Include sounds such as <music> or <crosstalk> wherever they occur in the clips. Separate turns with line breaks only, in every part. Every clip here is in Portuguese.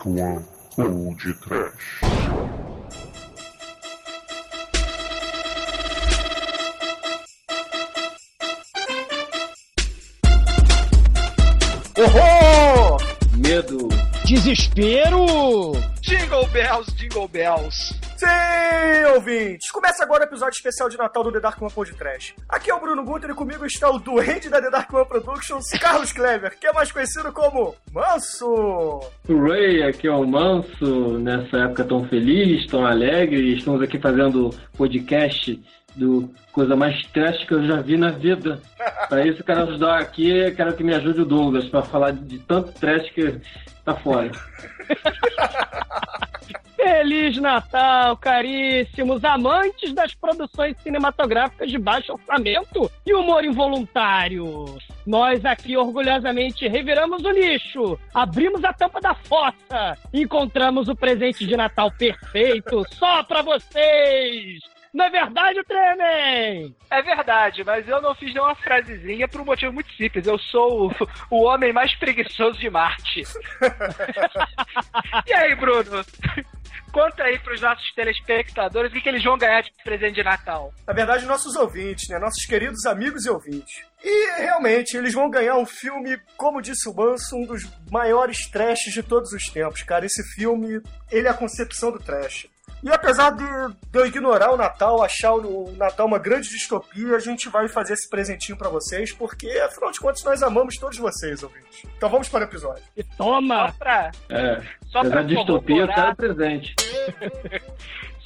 Dark One ou de Trash.
Horror!
Medo.
Desespero!
Jingle Bells, Jingle Bells.
Sim, ouvintes! Começa agora o episódio especial de Natal do The Dark One Pod Trash. Aqui é o Bruno Guter e comigo está o doente da The Dark One Productions, Carlos Clever, que é mais conhecido como Manso!
Ray, aqui é o Manso, nessa época tão feliz, tão alegre, estamos aqui fazendo podcast do coisa mais trash que eu já vi na vida. Para isso, quero ajudar aqui, quero que me ajude o Douglas para falar de tanto trash que tá fora. <laughs>
Feliz Natal, caríssimos amantes das produções cinematográficas de baixo orçamento e humor involuntário. Nós aqui orgulhosamente reviramos o lixo, abrimos a tampa da fossa, encontramos o presente de Natal perfeito só para vocês. Não é verdade, Tremen?
É verdade, mas eu não fiz nenhuma frasezinha por um motivo muito simples. Eu sou o, o homem mais preguiçoso de Marte. <laughs> e aí, Bruno? Conta aí pros nossos telespectadores o que, que eles vão ganhar de presente de Natal.
Na verdade, nossos ouvintes, né? Nossos queridos amigos e ouvintes. E realmente, eles vão ganhar um filme, como disse o Manso, um dos maiores trashes de todos os tempos, cara. Esse filme, ele é a concepção do trash. E apesar de, de eu ignorar o Natal, achar o Natal uma grande distopia, a gente vai fazer esse presentinho para vocês, porque afinal de contas nós amamos todos vocês, ouvintes. Então vamos para o episódio.
E toma!
Só pra,
É,
só pra
distopia, eu
corroborar-
quero presente. <laughs>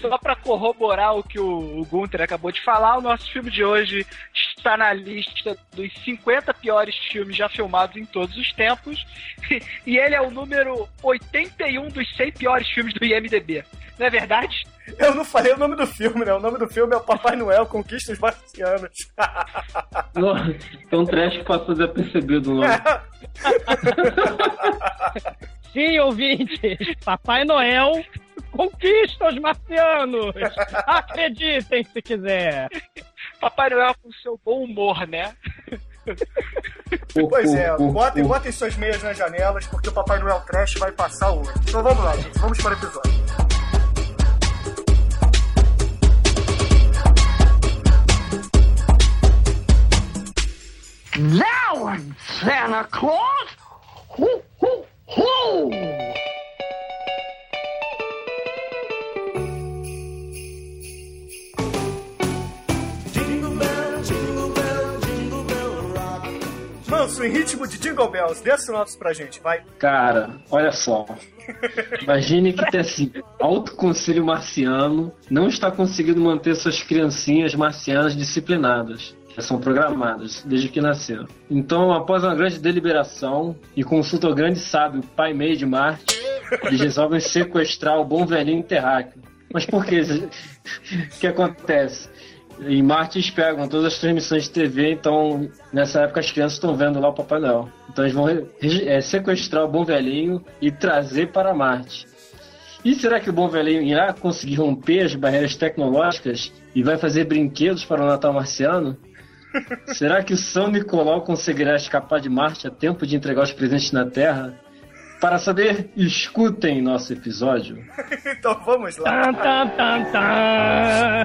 Só pra corroborar o que o, o Gunter acabou de falar, o nosso filme de hoje está na lista dos 50 piores filmes já filmados em todos os tempos. <laughs> E ele é o número 81 dos 100 piores filmes do IMDB. Não é verdade?
Eu não falei o nome do filme, né? O nome do filme é o Papai Noel Conquista os Marcianos. <laughs>
Nossa, É um trash que passou desapercebido no nome. <laughs>
Sim, ouvintes, Papai Noel conquista os marcianos. Acreditem se quiser.
Papai Noel com seu bom humor, né?
Pois é, botem, botem suas meias nas janelas, porque o Papai Noel Trash vai passar hoje. Então vamos lá, gente. Vamos para o episódio.
Now, Santa Claus! Hoo, hoo, hoo!
Manso, em ritmo de Jingle Bells, dê sinopse pra gente, vai.
Cara, olha só. Imagine que tem assim, alto conselho marciano não está conseguindo manter suas criancinhas marcianas disciplinadas. São programadas desde que nasceram. Então, após uma grande deliberação e consulta ao grande sábio Pai Mei de Marte, eles resolvem sequestrar o bom velhinho terráqueo. Mas por que? O que acontece? Em Marte eles pegam todas as transmissões de TV, então nessa época as crianças estão vendo lá o Papai Noel. Então eles vão é, sequestrar o bom velhinho e trazer para Marte. E será que o bom velhinho irá conseguir romper as barreiras tecnológicas e vai fazer brinquedos para o Natal marciano? Será que o São Nicolau conseguirá escapar de Marte a tempo de entregar os presentes na Terra? Para saber, escutem nosso episódio. <laughs>
Então vamos lá.
Tan, tan, tan, tan.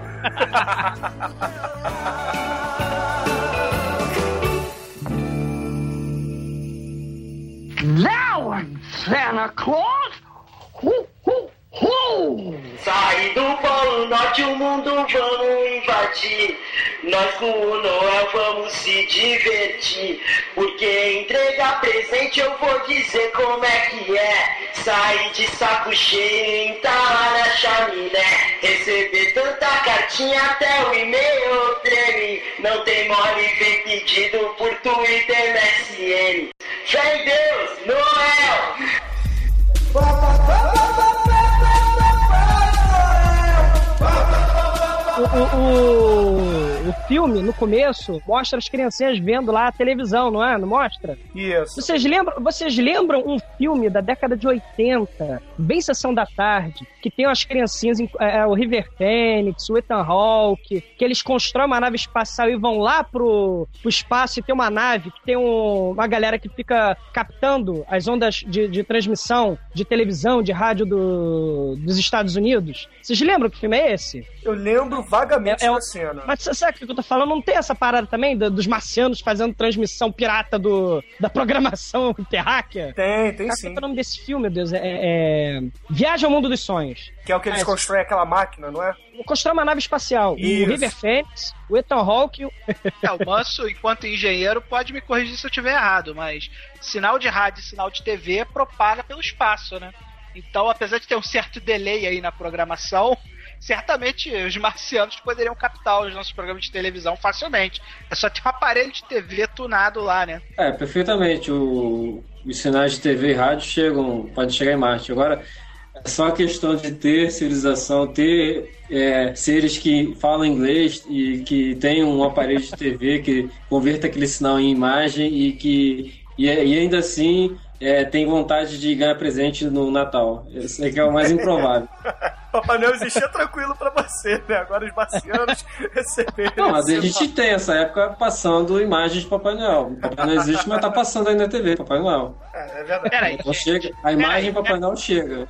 Now, Santa Claus! Hoo, hoo!
Sai do Polo Norte, o mundo vamos invadir. Nós com o Noel vamos se divertir. Porque entregar presente eu vou dizer como é que é. Sair de saco cheio, entalar na chaminé. Receber tanta cartinha até o e-mail treme. Não tem mole, vem pedido por Twitter MSN. Fé em Deus, Noel!
O, o, o filme, no começo, mostra as criancinhas vendo lá a televisão, não é? Não mostra?
Isso.
Vocês lembram, vocês lembram um filme da década de 80, bem sessão da tarde, que tem umas criancinhas, em- é, o River Phoenix, o Ethan Hawke, que eles constroem uma nave espacial e vão lá pro, pro espaço e tem uma nave que tem um- uma galera que fica captando as ondas de, de transmissão de televisão, de rádio do- dos Estados Unidos. Vocês lembram que filme é esse?
Eu lembro vagamente
É- é
da cena.
Mas o que eu tô falando? Não tem essa parada também do- dos marcianos fazendo transmissão pirata do, da programação <laughs> terráquea?
Tem, tem
Qual
sim.
é o nome desse filme, meu Deus? É, é... Viagem ao Mundo dos Sonhos.
Que é o que eles
Ah,
constroem aquela máquina, não é?
Constrói uma nave espacial.
Isso.
O River Phoenix, o Ethan Hawke... o- <laughs>
É, o Manso, enquanto engenheiro, pode me corrigir se eu estiver errado, mas sinal de rádio e sinal de TV propaga pelo espaço, né? Então, apesar de ter um certo delay aí na programação, certamente os marcianos poderiam captar os nossos programas de televisão facilmente. É só ter um aparelho de TV tunado lá, né?
É, perfeitamente. O- os sinais de TV e rádio chegam, podem chegar em Marte. Agora, é só questão de ter civilização, ter é, seres que falam inglês e que tem um aparelho de TV que converta aquele sinal em imagem e que e, e ainda assim é, tem vontade de ganhar presente no Natal. Esse é que é o mais improvável. <laughs>
Papai Noel existia tranquilo pra você, né? Agora os marcianos <laughs> receberam.
Não, mas a gente tem essa época passando imagens de Papai Noel. Papai Noel existe, mas tá passando aí na TV, Papai Noel.
É, é verdade.
Peraí,
Então chega, a imagem
Peraí,
Papai Noel chega.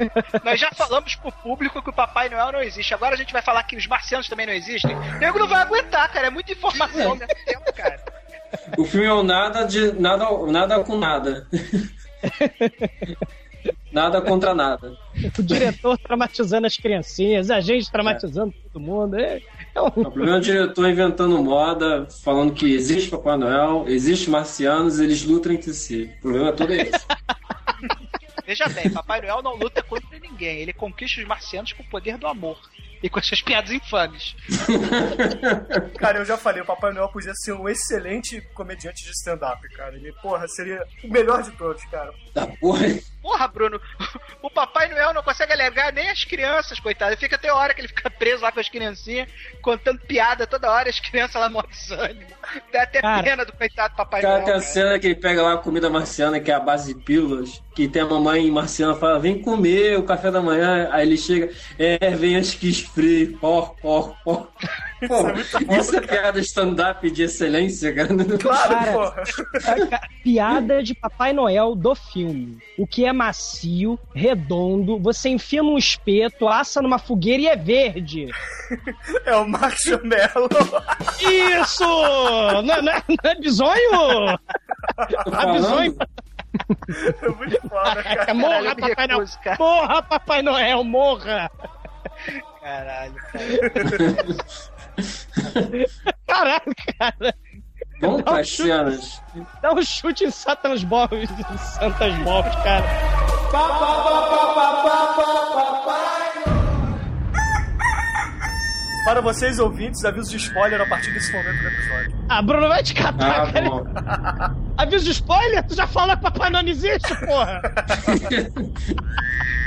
<laughs>
nós já falamos pro público que o Papai Noel não existe. Agora a gente vai falar que os marcianos também não existem. O nego não vai aguentar, cara. É muita informação ao mesmo tempo, cara.
O filme é o nada de nada, nada com nada. <laughs> nada contra nada.
O diretor traumatizando as criancinhas, a gente traumatizando todo mundo. É, é um-
O problema é o diretor inventando moda, falando que existe Papai Noel, existe marcianos, eles lutam entre si. O problema todo é esse.
Veja bem, Papai Noel não luta contra ninguém. Ele conquista os marcianos com o poder do amor. E com as suas piadas infames. <laughs>
Cara, eu já falei, o Papai Noel podia ser um excelente comediante de stand-up, cara. Ele, porra, seria o melhor de todos, cara.
Da porra.
Porra, Bruno, o Papai Noel não consegue alegar nem as crianças, coitado. Ele fica até hora que ele fica preso lá com as criancinhas, contando piada toda hora, as crianças lá morrem de desânimo. Dá até
Cara,
pena do coitado Papai
Cara,
Noel.
tem a
cara.
cena que ele pega lá a comida marciana, que é a base de pílulas, que tem a mamãe marciana fala, vem comer o café da manhã, aí ele chega, é, vem as que esfrie, por, por, por. Pô, isso é piada stand-up de excelência, cara.
Claro,
Cara,
porra.
piada de Papai Noel do filme. O que é macio, redondo, você enfia num espeto, assa numa fogueira e é verde.
É o Marshmallow.
Isso! Não, é- não é, não é bizonho? A bizonho.
falando.
É muito foda, cara.
Morra,
Caralho, eu me
Papai Noel! Morra, Papai Noel, morra!
Caralho, cara. <laughs> <laughs>
Caralho, cara!
Vamos para as cenas.
Dá um chute em Satan's Balls, em Santas Balls, cara.
Para vocês ouvintes, aviso de spoiler a partir desse momento do episódio.
Ah, Bruno vai te catar,
Ah,
cara.
bom.
Aviso de spoiler? Tu já falou que Papai não existe, porra! <laughs>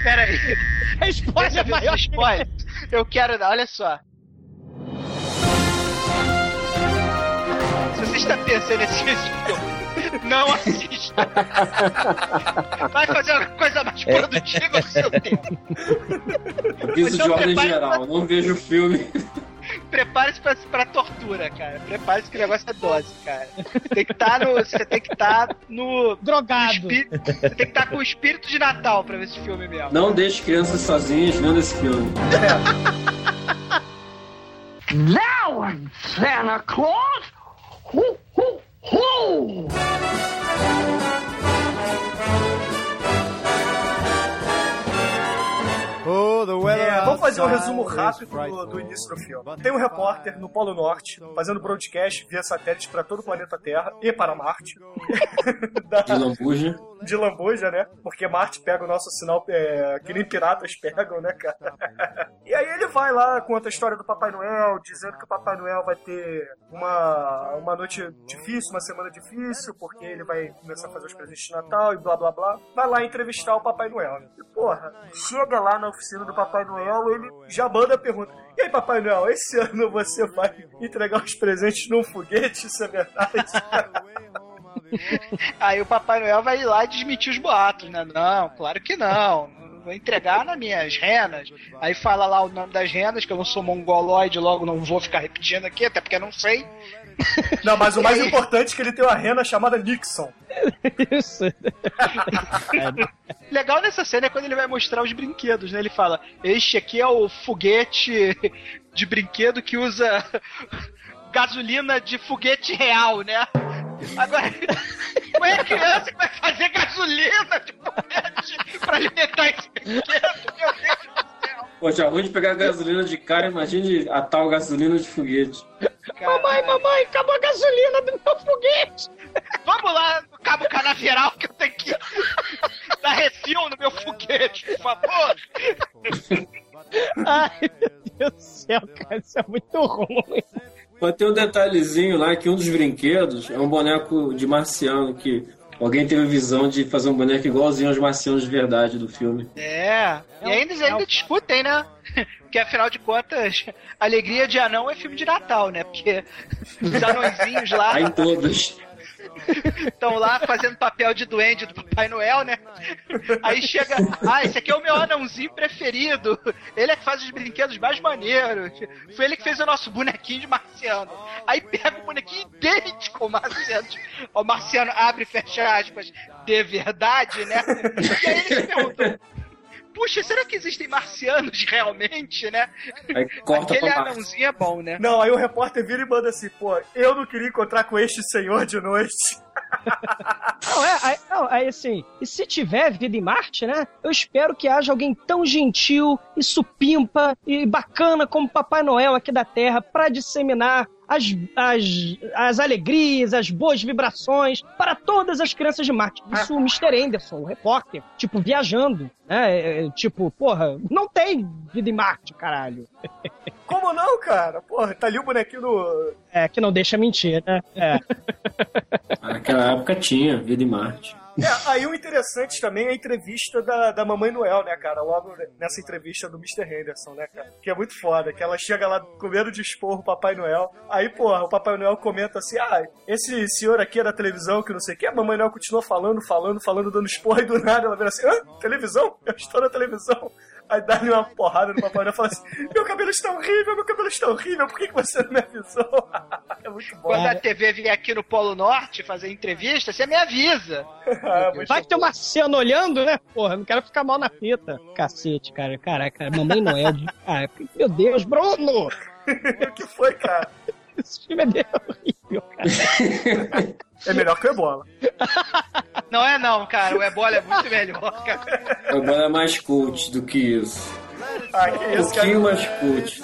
Pera aí.
É spoiler
aviso
maior.
de spoiler, eu quero dar, olha só. Se você está pensando nesse filme, não assista. Vai fazer uma coisa mais produtiva do seu tempo.
Aviso de
Então
ordem
prepare-
geral, não vejo o filme.
Prepare-se pra, pra tortura, cara. Prepare-se que o negócio é dose, cara. Tem que estar no. Você tem que estar no.
Drogado.
espírito- Você tem que estar com o espírito de Natal pra ver esse filme mesmo.
Não deixe crianças sozinhas vendo esse filme. <laughs>
Now I'm Santa Claus. Ho, ho, ho!
É, vamos fazer um resumo rápido do, do início do filme. Tem um repórter no Polo Norte fazendo broadcast via satélite para todo o planeta Terra e para Marte. <laughs> Da-
De lambuja.
de lambuja, né? Porque Marte pega o nosso sinal é, que nem piratas pegam, né, cara? e <laughs> vai lá, conta a história do Papai Noel, dizendo que o Papai Noel vai ter uma, uma noite difícil, uma semana difícil, porque ele vai começar a fazer os presentes de Natal e blá blá blá. Vai lá entrevistar o Papai Noel. E porra, chega lá na oficina do Papai Noel, ele já manda a pergunta: E aí, Papai Noel, esse ano você vai entregar os presentes num foguete? Isso é verdade? <laughs>
Aí o Papai Noel vai lá e desmentir os boatos, né? Não, claro que não. Vou entregar nas minhas renas. Aí fala lá o nome das renas, que eu não sou mongoloide, logo não vou ficar repetindo aqui, até porque eu não sei. <laughs>
Não, mas o mais importante é que ele tem uma rena chamada Nixon. <laughs>
Isso. <laughs>
Legal nessa cena é quando ele vai mostrar os brinquedos, né? Ele fala: Este aqui é o foguete de brinquedo que usa gasolina de foguete real, né? Agora, <laughs> como é a criança que vai fazer gasolina de foguete pra alimentar esse brinquedo? Meu Deus do céu!
Pô, já ruim de pegar gasolina de cara, imagine a tal gasolina de foguete.
mamãe, mamãe, acabou a gasolina do meu foguete.
Vamos lá no Cabo Canaveral que eu tenho que <laughs> dar refil no meu foguete, por favor.
Ai, meu Deus do céu, cara, isso é muito ruim.
Mas tem um detalhezinho lá que um dos brinquedos é um boneco de marciano que alguém teve a visão de fazer um boneco igualzinho aos marcianos de verdade do filme.
É, e ainda, eles ainda discutem, né? <laughs> Porque afinal de contas, Alegria de Anão é filme de Natal, né? Porque os anõezinhos lá
Tá em todas.
Estão lá fazendo papel de duende do Papai Noel, né? Aí chega, ah, esse aqui é o meu anãozinho preferido. Ele é que faz os brinquedos mais maneiros. Foi ele que fez o nosso bonequinho de marciano. Aí pega o bonequinho idêntico ao marciano. O marciano abre e fecha aspas, de verdade, né? E aí eles perguntam. Puxa, será que existem marcianos <laughs> realmente, né?
Aí corta
Aquele anãozinho é bom, né?
Não, aí o repórter vira e manda assim, pô, eu não queria encontrar com este senhor de noite. <laughs>
Não, é, aí, não, aí assim, e se tiver vida em Marte, né? Eu espero que haja alguém tão gentil e supimpa e bacana como Papai Noel aqui da Terra pra disseminar as, as, as alegrias, as boas vibrações para todas as crianças de Marte. Isso o Mr. Anderson, o repórter, tipo, viajando, né? É, é, tipo, porra, não tem vida em Marte, caralho. <laughs>
Como não, cara? Porra, tá ali o bonequinho do.
É, que não deixa mentir, né? É. <laughs>
Naquela época tinha vida em Marte.
É, aí o interessante também é a entrevista da, da Mamãe Noel, né, cara? Logo nessa entrevista do Mr. Henderson, né, cara? Que é muito foda, que ela chega lá com medo de expor o Papai Noel. Aí, porra, o Papai Noel comenta assim: ah, esse senhor aqui é da televisão, que não sei o que. A Mamãe Noel continua falando, falando, falando, dando esporra e do nada ela vira assim: hã? Televisão? Eu estou na televisão. Aí dá-lhe uma porrada no Papai Noel e fala assim: Meu cabelo está horrível, meu cabelo está horrível, por que, que você não me avisou? é muito bom.
Quando a TV vier aqui no Polo Norte fazer entrevista, você me avisa.
É
Vai ter uma cena olhando, né? Porra, não quero ficar mal na fita. Cacete, cara. Caraca, Mamãe Noel. de- Cara, meu Deus, Bruno! <laughs>
O que foi, cara?
Esse filme é horrível, cara. <laughs>
É melhor que o Ebola. <laughs>
Não é não, cara. O Ebola é muito melhor, cara.
O Bola é mais cult do que isso.
Ah, que
Um
isso, cara.
pouquinho mais cult.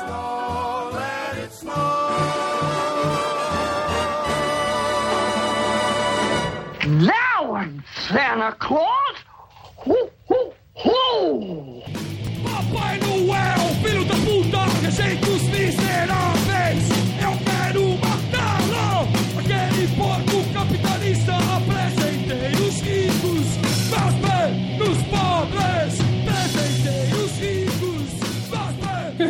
Now I'm Santa Claus. Ho, ho, ho!
Papai Noel, filho da puta, rejeita os miseráveis.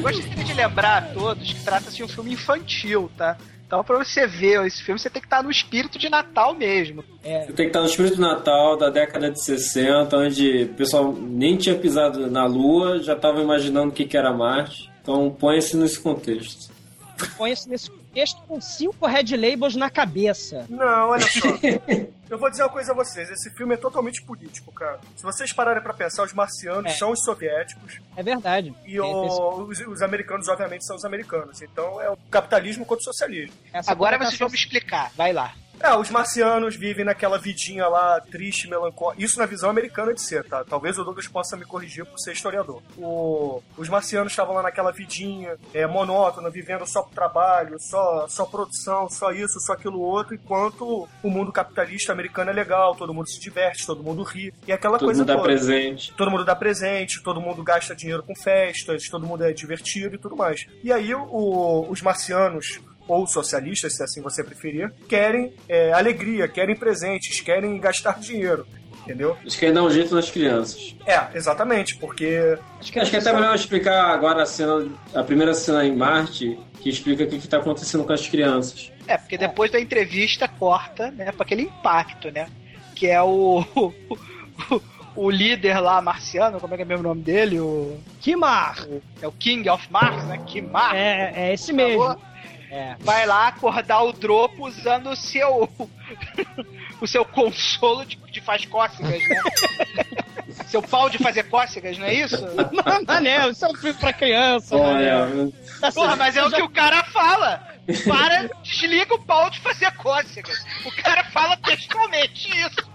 Gostaria de lembrar a todos que trata-se de um filme infantil, tá? Então, pra você ver esse filme, você tem que estar no espírito de Natal mesmo.
Tem que estar no espírito do Natal da década de 60, onde o pessoal nem tinha pisado na Lua, já estava imaginando o que, que era Marte. Então põe-se nesse contexto.
Põe-se nesse texto com cinco red labels na cabeça.
Não, olha só. <laughs> Eu vou dizer uma coisa a vocês. Esse filme é totalmente político, cara. Se vocês pararem pra pensar, os marcianos
É.
são os soviéticos
É verdade.
e o- os, os americanos, obviamente, são os americanos. Então é o capitalismo contra o socialismo.
Essa
Agora vocês vão me explicar. Vai lá.
É, os marcianos vivem naquela vidinha lá, triste, melancólica. Isso na visão americana de ser, tá? Talvez o Douglas possa me corrigir por ser historiador. O... Os marcianos estavam lá naquela vidinha, é, monótona, vivendo só pro trabalho, só, só produção, só isso, só aquilo outro, enquanto o mundo capitalista americano é legal, todo mundo se diverte, todo mundo ri. E aquela
Todo
coisa
mundo dá
toda.
presente.
Todo mundo dá presente, todo mundo gasta dinheiro com festas, todo mundo é divertido e tudo mais. E aí o- os marcianos, ou socialistas, se assim você preferir, querem é, alegria, querem presentes, querem gastar dinheiro. Entendeu?
Eles querem dar um jeito nas crianças.
É, exatamente, porque.
Acho que, acho que é até melhor explicar agora a cena, a primeira cena em Marte, que explica o que está acontecendo com as crianças.
É, porque depois da entrevista corta, né, pra aquele impacto, né? Que é o. o, <laughs> o líder lá marciano, como é que é mesmo o nome dele? O,
Kimar!
é o King of Mars, né? Kimar.
É, é esse
favor.
É.
Vai lá acordar o Dropo usando o seu. <laughs> o seu consolo de, de faz cócegas, né? <laughs> seu pau de fazer cócegas, não é isso? <laughs>
Manel, isso é um filme pra criança.
Olha,
Assim,
Porra, mas é o que o cara fala. Para, desliga o pau de fazer cócegas. O cara fala textualmente isso.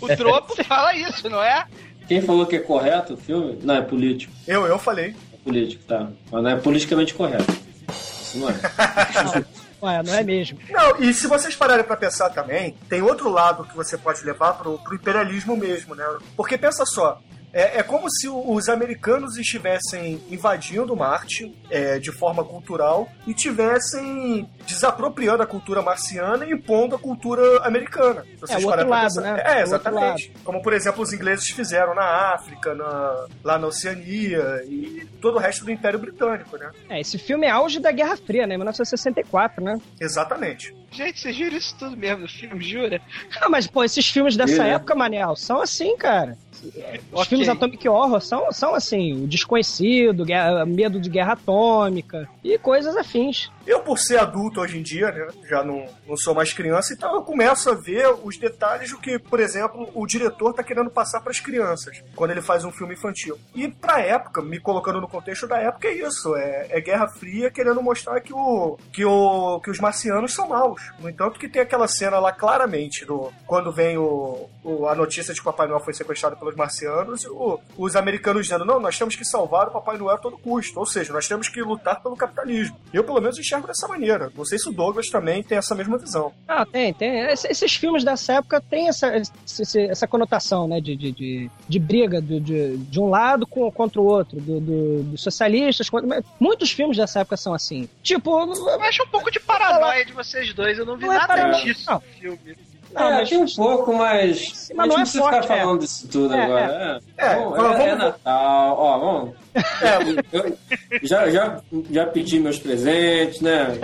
O Dropo fala isso, não é?
quem falou que é correto o filme? Não, é político.
Eu, eu falei.
Político, tá. Mas não é politicamente correto. Isso não é. <laughs>
Não é, não é mesmo.
Não, e se vocês pararem pra pensar também, tem outro lado que você pode levar pro, pro imperialismo mesmo, né? Porque pensa só. É, é como se os americanos estivessem invadindo Marte é, de forma cultural e tivessem desapropriando a cultura marciana e impondo a cultura americana. Se vocês
É, o outro lado, né?
É, exatamente. Como, por exemplo, os ingleses fizeram na África, na- lá na Oceania e todo o resto do Império Britânico, né?
É, esse filme é auge da Guerra Fria, né? 1964, né?
Exatamente.
Gente, você jura isso tudo mesmo no filme, jura?
Ah, mas, pô, esses filmes dessa
É.
época, Manel, são assim, cara. Os
Ok.
filmes Atomic Horror são, são assim, o desconhecido, guerra- medo de guerra atômica e coisas afins.
Eu, por ser adulto hoje em dia, né, já não, não sou mais criança, então eu começo a ver os detalhes do que, por exemplo, o diretor tá querendo passar para as crianças, quando ele faz um filme infantil. E pra época, me colocando no contexto da época, é isso, é, é Guerra Fria querendo mostrar que, o, que, o, que os marcianos são maus. No entanto que tem aquela cena lá claramente, do, quando vem o, o- a notícia de que o Papai Noel foi sequestrado pelos marcianos, e o- os americanos dizendo, não, nós temos que salvar o Papai Noel a todo custo, ou seja, nós temos que lutar pelo capitalismo. Eu, pelo menos, enxergo dessa maneira. Não sei se o Douglas também tem essa mesma visão.
Ah, tem, tem. Esse- Esses filmes dessa época têm essa, esse- essa conotação, né, de, de, de, de briga do- de, de um lado com, contra o outro, do, do- dos socialistas. contra- Muitos filmes dessa época são assim. Tipo,
Eu acho um pouco de paranoia de vocês dois. Eu não vi
Não é
nada
paranoia,
disso
não.
no filme.
Não,
é,
mas-
tem um pouco, mas.
Mas não
a
é
gente não precisa
forte,
ficar
é.
falando disso tudo
É,
agora. É,
É,
Bom,
vamos-
é, é Natal. Ó, vamos.
É, <laughs>
Eu já, já, já pedi meus presentes, né?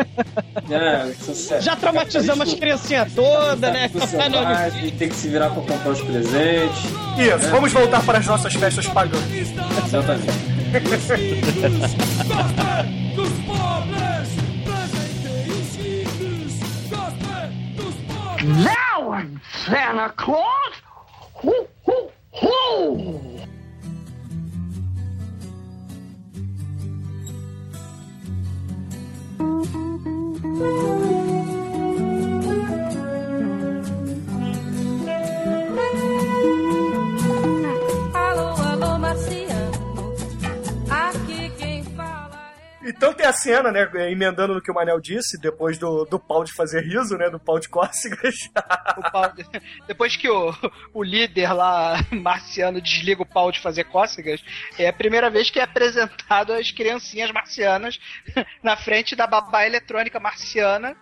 É, sucesso.
já traumatizamos as criancinhas todas, né?
Pai, tem que se virar pra comprar os presentes.
isso, vamos voltar para as nossas festas pagãs.
Exatamente.
Dos <laughs> pobres,
Now I'm Santa Claus. Hoo, hoo, hoo. <laughs>
Alô,
Então tem a cena, né, emendando no que o Manel disse, depois do, do pau de fazer riso, né, do pau de <laughs> cócegas.
Pau- Depois que o, o líder lá, <laughs> marciano, desliga o pau de fazer cócegas, é a primeira vez que é apresentado as criancinhas marcianas <laughs> na frente da babá eletrônica marciana,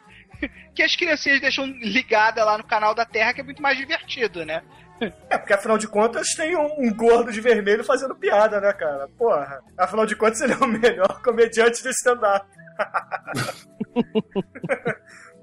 que as criancinhas deixam ligada lá no canal da Terra, que é muito mais divertido, né?
É, porque afinal de contas tem um, um gordo de vermelho fazendo piada, né, cara? Porra, afinal de contas ele é o melhor <laughs> comediante do stand-up. <laughs>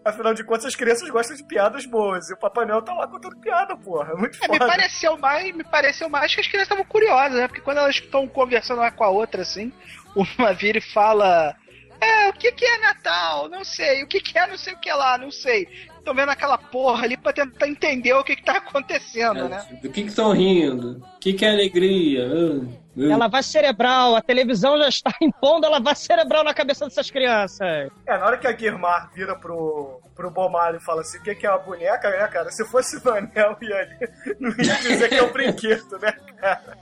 afinal de contas as crianças gostam de piadas boas e o Papai Noel tá lá contando piada, porra. É muito
É, me
foda.
pareceu mais, me pareceu mais que as crianças estavam curiosas, né? Porque quando elas estão conversando uma com a outra, assim, uma vira e fala. É, o que, que é Natal? Não sei. O que, que é não sei o que lá? Não sei. Estão vendo aquela porra ali pra tentar entender o que, que tá acontecendo, né?
Do que que estão rindo? O que que é alegria?
Ela vai cerebral, a televisão já está <laughs> impondo ela vai cerebral na cabeça dessas crianças.
É, na hora que a Guirmar vira pro, pro Bomalho e fala assim, o que, que é uma boneca, né, cara? Se fosse o Anel, ia, <laughs> não ia dizer que é um brinquedo, né, cara?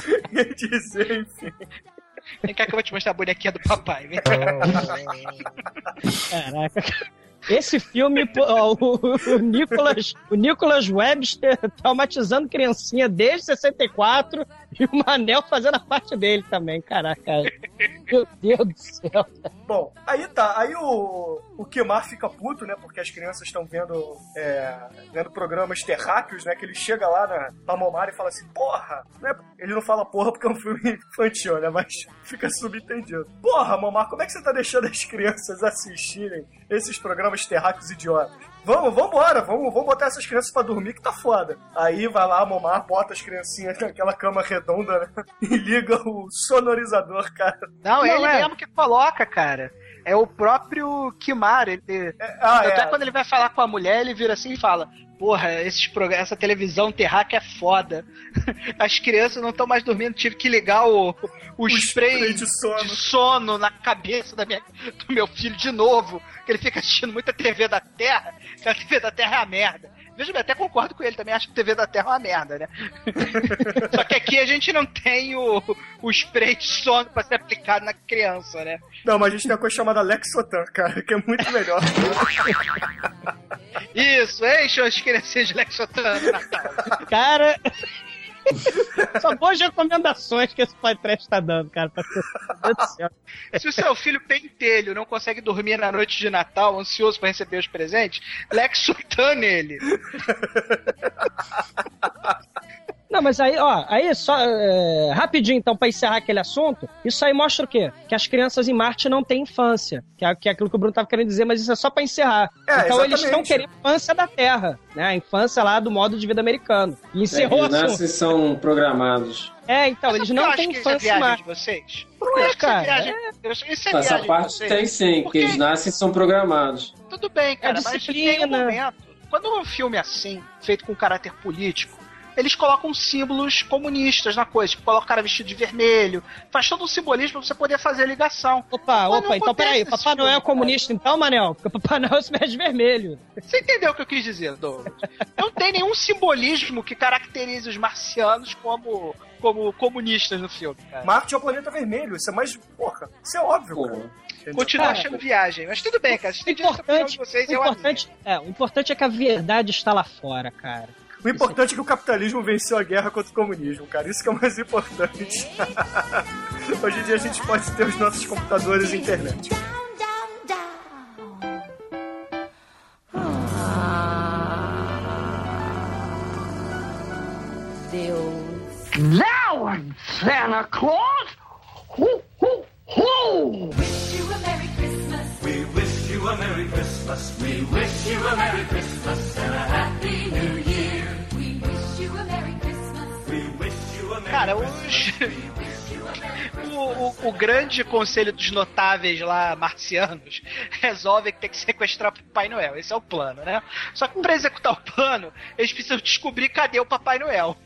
<laughs> Ia dizer, enfim.
Vem cá que eu vou te mostrar a bonequinha do papai. Vem
Caraca. Esse filme, o, o Nicolas, o Nicolas Webster traumatizando criancinha desde 64 e o Manel fazendo a parte dele também, caraca. Meu Deus do céu.
Bom, aí tá, aí o, o Kimar fica puto, né, porque as crianças estão vendo, é, vendo programas terráqueos, né, que ele chega lá na, na Momara e fala assim, porra, né, ele não fala porra porque é um filme <laughs> infantil, né, mas fica subentendido. Porra, Momar, como é que você tá deixando as crianças assistirem esses programas terráqueos idiotas? Vamos, vambora, vamos, vamos botar essas crianças pra dormir que tá foda. Aí vai lá, a Momar bota as criancinhas <laughs> naquela cama redonda, né, <laughs> e liga o sonorizador, cara.
Não, é
Não,
ele
é.
mesmo que coloca, cara. É o próprio Kimar. Ele...
ah,
Até
é.
quando ele vai falar com a mulher, ele vira assim e fala: Porra, esses prog- essa televisão terráquea é foda. <laughs> As crianças não estão mais dormindo, tive que ligar o, o, spray,
spray de sono.
de sono na cabeça da minha, do meu filho de novo. Que ele fica assistindo muita TV da Terra, que a TV da Terra é a merda. Veja bem, até concordo com ele, também acho que TV da Terra é uma merda, né? <laughs> Só que aqui a gente não tem o, o spray de sono pra ser aplicado na criança, né?
Não, mas a gente tem uma coisa chamada Lexotan, cara, que é muito melhor. <laughs>
Isso, enche as crianças de Lexotan no Natal.
Cara. Só boas recomendações que esse pai trash tá dando, cara.
Se o seu filho pentelho não consegue dormir na noite de Natal, ansioso pra receber os presentes, Lexotan nele.
Não, mas aí, ó, aí só é, rapidinho então pra encerrar aquele assunto, isso aí mostra o quê? Que as crianças em Marte não têm infância, que é, que é aquilo que o Bruno tava querendo dizer, mas isso é só pra encerrar.
É,
então eles
exatamente.
estão querendo a infância da Terra, né? A infância lá do modo de vida americano. E
É,
encerrou o
eles nascem são programados.
É, então, eles
Sabe
não
que
têm
que é
infância em Marte.
vocês? Eu
é,
que
cara.
viagem- que Isso é
Essa parte tem sim, porque eles nascem são programados.
Tudo bem, cara, mas tem um momento. Quando um filme é assim, feito com caráter político, eles colocam símbolos comunistas na coisa. Tipo, coloca o cara vestido de vermelho. Faz todo um simbolismo pra você poder fazer a ligação.
Opa,
Mas
opa, então peraí, Papai Noel é comunista então, Manel? Porque Papai Noel se veste vermelho.
Você entendeu o que eu quis dizer, Douglas? Não tem nenhum simbolismo que caracterize os marcianos como, como comunistas no filme, cara.
Marte é o planeta vermelho, isso é mais. Porra, isso é óbvio,
Pô,
cara. Entendeu?
Continuo
Cara,
achando viagem, mas tudo bem, cara. Vocês
O importante,
vocês,
o
eu
importante, é, o importante é que a verdade está lá fora, cara.
O importante é que o capitalismo venceu a guerra contra o comunismo, cara. Isso que é o mais importante. <laughs> Hoje em dia a gente pode ter os nossos computadores e internet.
Deus.
Now I'm Santa Claus! Ho, ho, ho!
Wish you a Merry Christmas.
We wish you a Merry Christmas. We wish you a Merry Christmas and a Happy New Year.
Cara, os... <laughs> O, o, o grande conselho dos notáveis lá marcianos <laughs> resolve que tem que sequestrar o Papai Noel. Esse é o plano, né? Só que pra executar o plano, eles precisam descobrir cadê o Papai Noel.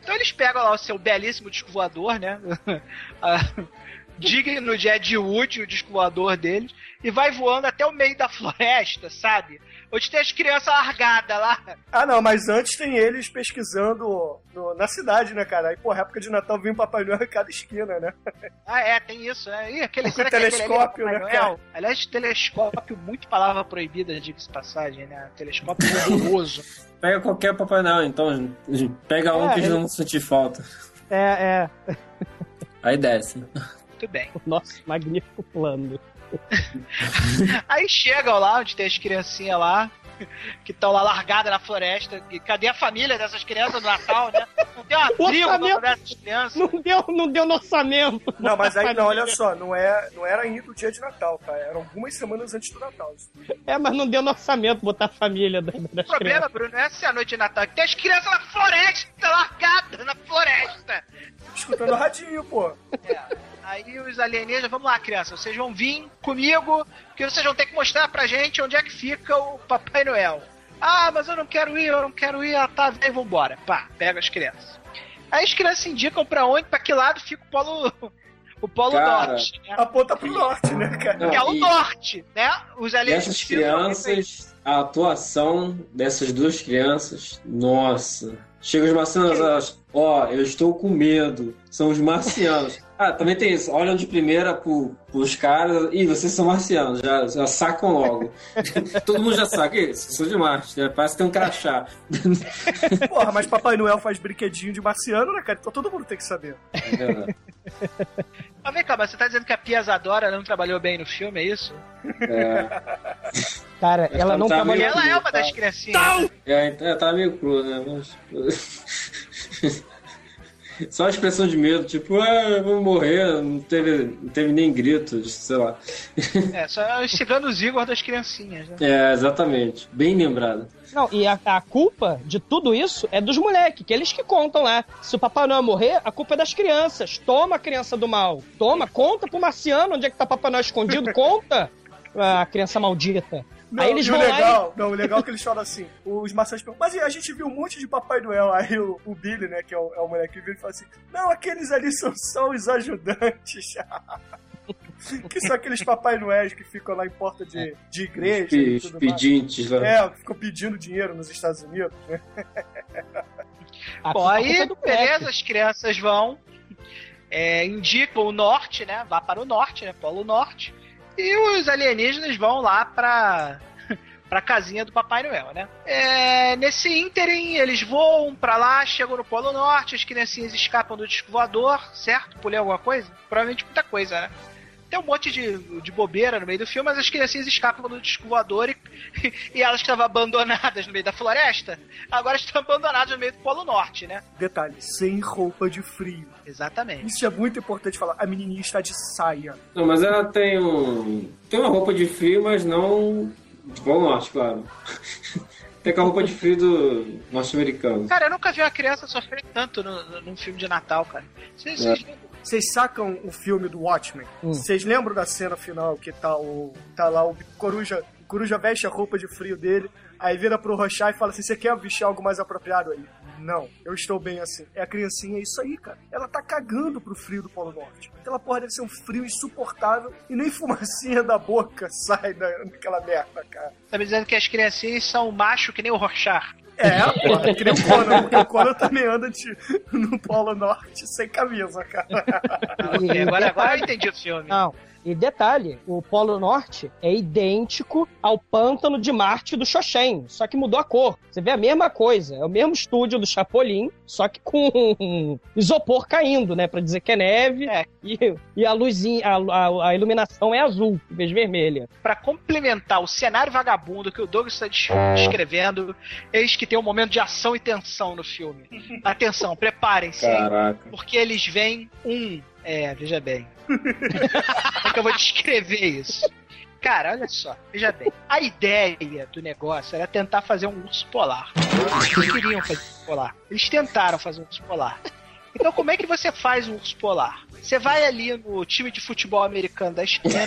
Então eles pegam lá o seu belíssimo disco voador, né? <laughs> Ah, Digno de Ed Wood, o disco voador deles, e vai voando até o meio da floresta, sabe? Onde tem as crianças largadas lá.
Ah, não, mas antes tem eles pesquisando no- na cidade, né, cara? Aí, porra, época de Natal vem o Papai Noel em cada esquina, né?
Ah, é, tem isso, né? Ih, aquele,
Com
é aquele ali é o
telescópio,
Papai
né,
Noel? Aliás, telescópio, muito palavra proibida, diga-se de passagem, né? Telescópio horroroso.
Pega qualquer Papai Noel, então. Pega um
É,
que eles
ele-
não vão sentir falta.
É, é.
Aí desce.
Muito bem.
O nosso magnífico plano. <laughs>
Aí chegam lá, onde tem as criancinhas lá, que estão lá largadas na floresta. E cadê a família dessas crianças no Natal, né? Não tem um abrigo
Orçamento.
pra essas crianças.
Não deu, não deu no orçamento.
Não, mas aí, <laughs> não, olha só, não, é, não era ainda o dia de Natal, tá? Eram algumas semanas antes do Natal.
É, mas não deu no orçamento botar a família das, das
O problema,
crianças.
Bruno, não é essa a noite de Natal, que tem as crianças na floresta, largadas na floresta.
Escutando o radinho, pô.
É. Aí os alienígenas, vamos lá, criança, vocês vão vir comigo, porque vocês vão ter que mostrar pra gente onde é que fica o Papai Noel. Ah, mas eu não quero ir, eu não quero ir, ah, tá, vem, vambora. Pá, pega as crianças. Aí as crianças indicam pra onde, pra que lado fica o polo, o polo
Cara.
norte, né?
Aponta pro norte, né, cara?
Não,
que é o
e-
norte, né? Os alienígenas
essas crianças, a atuação dessas duas crianças, nossa. Chega os marcianos, elas, ó, eu estou com medo, são os marcianos. <laughs> Ah, também tem isso, olham de primeira pro, pros caras, ih, vocês são marcianos, já, já sacam logo. <laughs> Todo mundo já saca, vocês são de Marte, né? parece que tem um crachá. <laughs>
Porra, mas Papai Noel faz brinquedinho de marciano, né, cara? Então todo mundo tem que saber.
É verdade.
Mas vem cá, mas você tá dizendo que a Pia Zadora não trabalhou bem no filme, é isso?
É,
Cara,
Mas
ela
tá-
não
tá
trabalhou.
Ela é uma das criancinhas.
é, é, tá meio cru, né? Mas... <laughs> Só a expressão de medo, tipo, ah, vamos morrer, não teve, não teve nem grito, sei lá. <laughs>
É, só os ciganos Igor das criancinhas, né?
É, exatamente. Bem lembrado.
Não, e a, a culpa de tudo isso é dos moleques, que eles que contam lá. Se o Papai Noel morrer, a culpa é das crianças. Toma a criança do mal. Toma, conta pro marciano onde é que tá Papai Noel escondido. <laughs> Conta a criança maldita.
Não,
Aí eles
e
vão
legal, não, o legal é que eles falam assim, os marcianos perguntam, mas a gente viu um monte de Papai Noel, aí o, o Billy, né, que é o, é o moleque, vira e fala assim, não, aqueles ali são só os ajudantes. <laughs> que são aqueles Papai Noéis que ficam lá em porta de, de igreja e
Os pedintes lá.
É, que ficam pedindo dinheiro nos Estados Unidos, né?
A
Bom, aí,
é moleque.
beleza, as crianças vão, é, indicam o norte, né? Vá para o norte, né? Polo Norte. E os alienígenas vão lá pra, <laughs> pra casinha do Papai Noel, né? É, nesse ínterim, eles voam pra lá, chegam no Polo Norte, as criancinhas escapam do disco voador, certo? Pulei alguma coisa? Provavelmente muita coisa, né? Tem um monte de, de bobeira no meio do filme, mas as criancinhas escapam do disco voador e, <laughs> e elas que estavam abandonadas no meio da floresta, agora estão abandonadas no meio do Polo Norte, né?
Detalhe, sem roupa de frio.
Exatamente.
Isso é muito importante falar, a menininha está de saia.
Não, mas ela tem um. Tem uma roupa de frio, mas não. De Polo Norte, claro. <laughs> com a roupa de frio do norte-americano.
Cara, eu nunca vi uma criança sofrer tanto no, no- num filme de Natal, cara. Vocês,
É.
vocês-
Vocês sacam o filme do Watchmen?
Hum.
Vocês lembram da cena final que tá o. tá lá o coruja. O coruja veste a roupa de frio dele, aí vira pro Rochá e fala assim: você quer vestir algo mais apropriado aí? Não, eu estou bem assim. É a criancinha, é isso aí, cara. Ela tá cagando pro frio do Polo Norte. Aquela porra deve ser um frio insuportável e nem <laughs> fumacinha da boca sai da, daquela merda, cara.
tá me dizendo que as criancinhas são macho que nem o Rorschach.
É, <laughs> porra, que nem o Conan, porque o Conan também anda de, no Polo Norte sem camisa, cara. <laughs>
E- e
agora, agora eu entendi o filme.
Não. E detalhe, o Polo Norte é idêntico ao pântano de Marte do Xoxen, só que mudou a cor. Você vê a mesma coisa, é o mesmo estúdio do Chapolin, só que com <laughs> isopor caindo, né, Pra dizer que é neve.
É. <laughs>
E, e a luzinha, a, a- a iluminação é azul, em vez de vermelha.
Pra complementar o cenário vagabundo que o Douglas está des- descrevendo, eis que tem um momento de ação e tensão no filme. <laughs> Atenção, preparem-se, porque eles veem um. É, veja bem. É que eu vou descrever isso? Cara, olha só, veja bem. A ideia do negócio era tentar fazer um urso polar. Eles queriam fazer um urso polar. Eles tentaram fazer um urso polar. Então, como é que você faz um urso polar? Você vai ali no time de futebol americano da esquina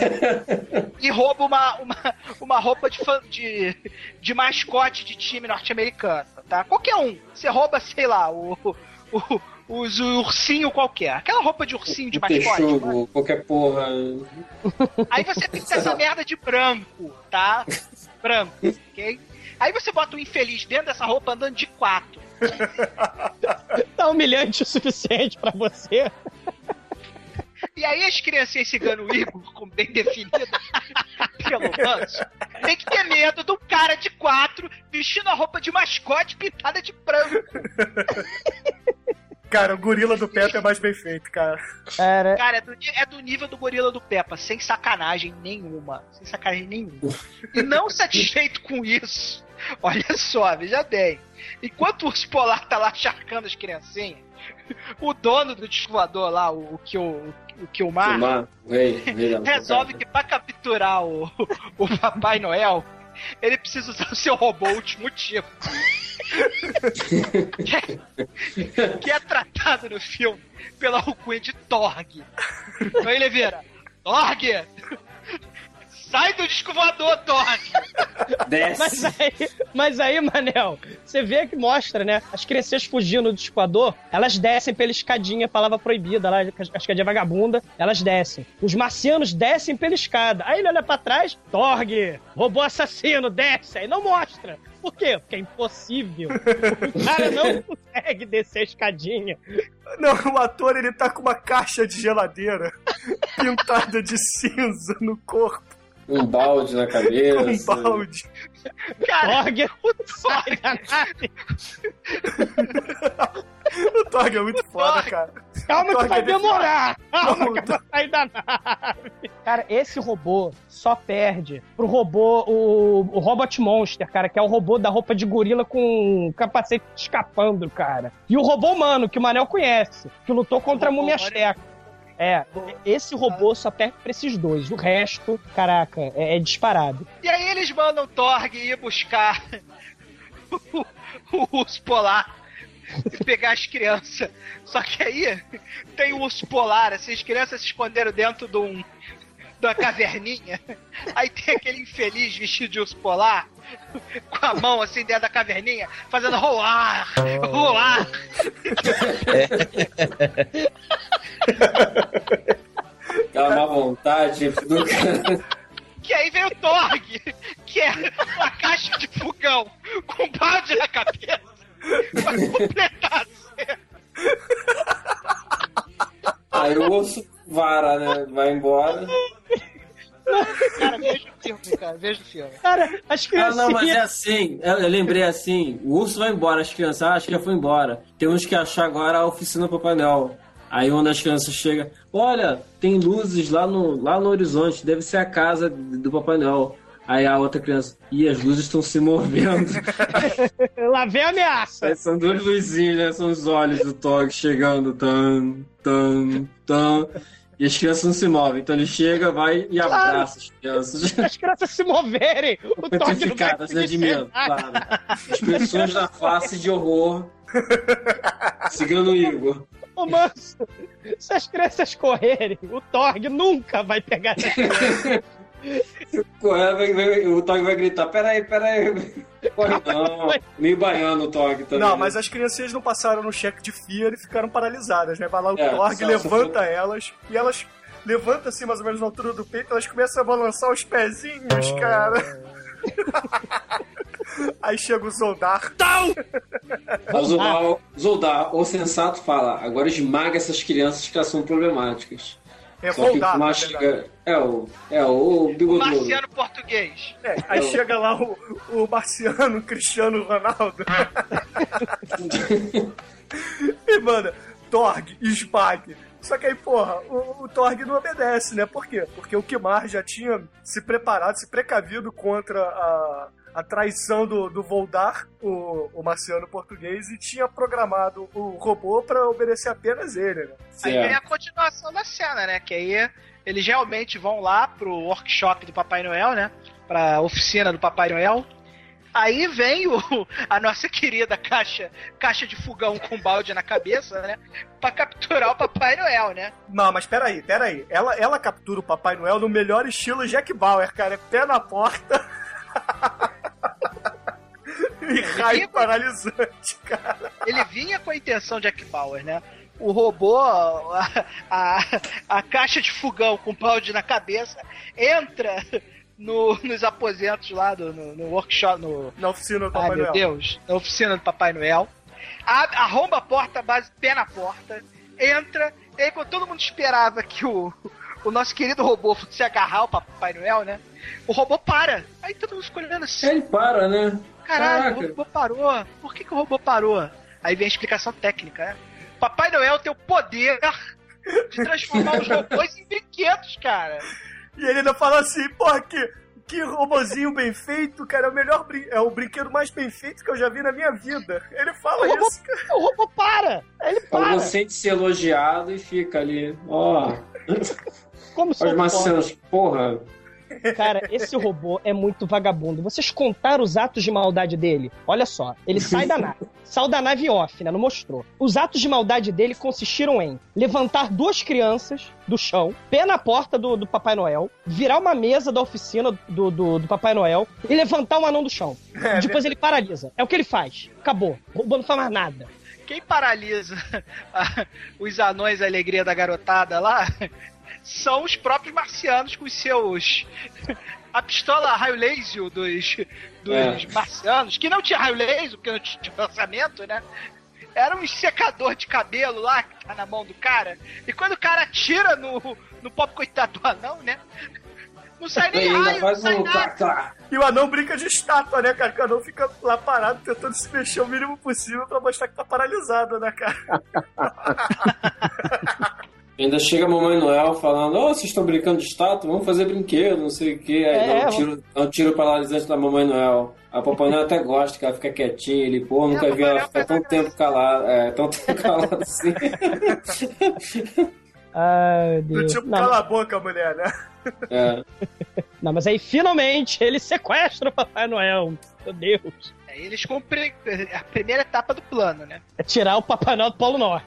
e rouba uma, uma, uma roupa de, fan- de, de mascote de time norte-americano, tá? Qualquer um. Você rouba, sei lá, o, o, os- o ursinho qualquer. Aquela roupa de ursinho de
Um
mascote. né?
texugo, qualquer porra.
Aí você pinta essa <laughs> merda de branco, tá? Branco, ok? Aí você bota o infeliz dentro dessa roupa andando de quatro.
Tá humilhante o suficiente pra você.
E aí as criancinhas cigano Igor, como bem definido pelo Manso, tem que ter medo de um cara de quatro vestindo a roupa de mascote pintada de branco. <laughs>
Cara, o gorila do Pepe é mais bem feito, cara.
Cara,
Cara, é do, é do nível do gorila do Peppa, sem sacanagem nenhuma. Sem sacanagem nenhuma. E não satisfeito com isso, olha só, veja bem. Enquanto o urso polar tá lá charcando as criancinhas, o dono do descoador lá, o, o que o, o Kilmar,
Filmar, o rei,
resolve que pra capturar o, o Papai Noel, ele precisa usar o seu robô ultimativo. que, é, <laughs> que é tratado no filme pela alcunha de Torg. Então ele vira, Torg! Sai do disco voador, Torg! <laughs>
Mas aí, mas aí, Manel, você vê que mostra, né? As crianças fugindo do escoador, elas descem pela escadinha, palavra proibida lá, a escadinha vagabunda, elas descem. Os marcianos descem pela escada. Aí ele olha pra trás, Torg, robô assassino, desce. Aí não mostra. Por quê? Porque é impossível. O cara não <laughs> consegue descer a escadinha.
Não, o ator ele tá com uma caixa de geladeira <laughs> pintada de cinza no corpo,
Um balde na cabeça. <laughs>
um balde.
Cara,
Torg sai da nave.
O Thor é muito <laughs> foda, cara.
Calma que
Torg
vai
é
demorar. Calma que vai sair da nave. Cara, esse robô só perde pro robô, o, o Robot Monster, cara, que é o robô da roupa de gorila com capacete escapando, cara. E o robô humano, que o Manel conhece, que lutou contra a múmia Checa. É, esse robô só perde pra esses dois. O resto, caraca, é, é disparado.
E aí eles mandam Torg ir buscar <laughs> o, o urso polar e pegar as crianças. Só que aí tem o urso polar, assim, as crianças se esconderam dentro de um uma caverninha. <laughs> Aí tem aquele infeliz vestido de urso polar com a mão assim dentro da caverninha, fazendo rolar, rolar.
Aquela <laughs> má vontade do. <laughs>
Que aí vem o Torg, que é uma caixa de fogão com balde na cabeça pra completar a cena.
Aí o urso vara, né? Vai embora.
Cara, veja o filme, cara, veja o filme.
Cara, as
Ah,
crianças.
não, mas é assim. Eu, eu lembrei assim. O urso vai embora, as crianças ah, acho que já foi embora. Temos que achar agora a oficina do Papai Noel. Aí uma das crianças chega, olha, tem luzes lá no, lá no horizonte, deve ser a casa do Papai Noel. Aí a outra criança, e as luzes estão se movendo. <laughs>
Lá vem a ameaça.
Aí são duas luzinhas, né? São os olhos do Tog chegando, tan, tan, tan. E as crianças não se movem. Então ele chega, vai e abraça as crianças.
As crianças se moverem. <laughs> O Torg não vai
né, de medo, claro. Expressões na face de horror. Seguindo o Igor.
Ô, Manso, se as crianças correrem, o Torg nunca vai pegar essa criança. <laughs>
O Tog vai gritar: peraí, peraí. Corre não. Meio baiano o Tog também.
Não,
né?
mas as criancinhas não passaram no cheque de FIA e ficaram paralisadas, né? Vai lá o
É,
Torg,
só-
levanta elas e elas levantam assim mais ou menos na altura do peito, elas começam a balançar os pezinhos, cara. <laughs> Aí chega o soldar.
Mas o mal, Zoldar, o sensato, fala: agora esmaga essas crianças que elas são problemáticas.
É
Só que o chega. É o. É o bigodudo.
Marciano português.
É, aí chega lá o, o marciano Cristiano Ronaldo. <laughs> e manda, Torg, esmague. Só que aí, porra, o, o Torg não obedece, né? Por quê? Porque o Kimar já tinha se preparado, se precavido contra a, a traição do, do Voldar, o, o marciano português, e tinha programado o robô pra obedecer apenas ele, né?
Aí vem a continuação da cena, né? Que aí eles realmente vão lá pro workshop do Papai Noel, né? Pra oficina do Papai Noel. Aí vem o, <laughs> a nossa querida caixa, caixa de fogão com balde na cabeça, né? Pra capturar o Papai Noel, né?
Não, mas peraí, peraí. Ela, ela captura o Papai Noel no melhor estilo Jack Bauer, cara. É pé na porta. <laughs> e raio paralisante, cara.
Ele vinha com a intenção de Jack Bauer, né? O robô, a, a, a caixa de fogão com balde na cabeça, entra no- nos aposentos lá do no, no workshop, no,
Na oficina do
Ai,
Papai
meu
Noel.
Deus, na oficina do Papai Noel. A- Arromba a porta, base pé na porta, entra, e aí quando todo mundo esperava que o, o nosso querido robô fosse agarrar o Papai Noel, né? O robô para. Aí todo mundo ficou olhando assim.
Ele para, né?
Caralho,
Caraca.
o robô parou. Por que, que o robô parou? Aí vem a explicação técnica, né? Papai Noel tem o poder de transformar os robôs em brinquedos, cara.
E ele ainda fala assim, porra, que, que robozinho bem feito, cara. É o melhor brin- é o brinquedo mais bem feito que eu já vi na minha vida. Ele fala
O robô-
isso, cara.
O robô para! Ele
O
para!
robô sente-se elogiado e fica ali. Ó.
Como
Os
são
marcianos, porra.
Cara, esse robô é muito vagabundo. Vocês contaram os atos de maldade dele? Olha só, ele sai da nave. Saiu da nave off, né? Não mostrou. Os atos de maldade dele consistiram em levantar duas crianças do chão, pé na porta do, do Papai Noel, virar uma mesa da oficina do, do, do Papai Noel e levantar um anão do chão.
É,
Depois ele paralisa. É o que ele faz. Acabou. O robô não faz mais nada.
Quem paralisa <laughs> a- os anões da alegria da garotada lá são os próprios marcianos com os seus. <laughs> A pistola raio laser dos, dos
É.
marcianos, que não tinha raio laser, porque não tinha lançamento, né? Era um secador de cabelo lá que tá na mão do cara. E quando o cara atira no, no pobre coitado do anão, né? Não sai nem
ainda
raio, não sai
um
nada.
tá, tá.
E o anão brinca de estátua, né, cara? Que o anão fica lá parado, tentando se mexer o mínimo possível pra mostrar que tá paralisado, né, cara? <laughs>
Ainda chega a Mamãe Noel falando, ó, vocês estão brincando de estátua, vamos fazer brinquedo, não sei o quê. Aí
É,
dá um tiro, dá um tiro paralisante da Mamãe Noel. A Papai Noel até gosta que ela fica quietinha, ele, pô, nunca
É,
vi ela ficar tão tempo calada, é, tão tempo <laughs> calada assim. <laughs>
Ai,
Do
Deus.
tipo,
Não,
cala a boca, mulher, né?
É. <laughs>
não, mas aí finalmente ele sequestra o Papai Noel. Meu Deus.
Aí Eles cumprem a primeira etapa do plano, né?
É tirar o Papai Noel do Polo Norte.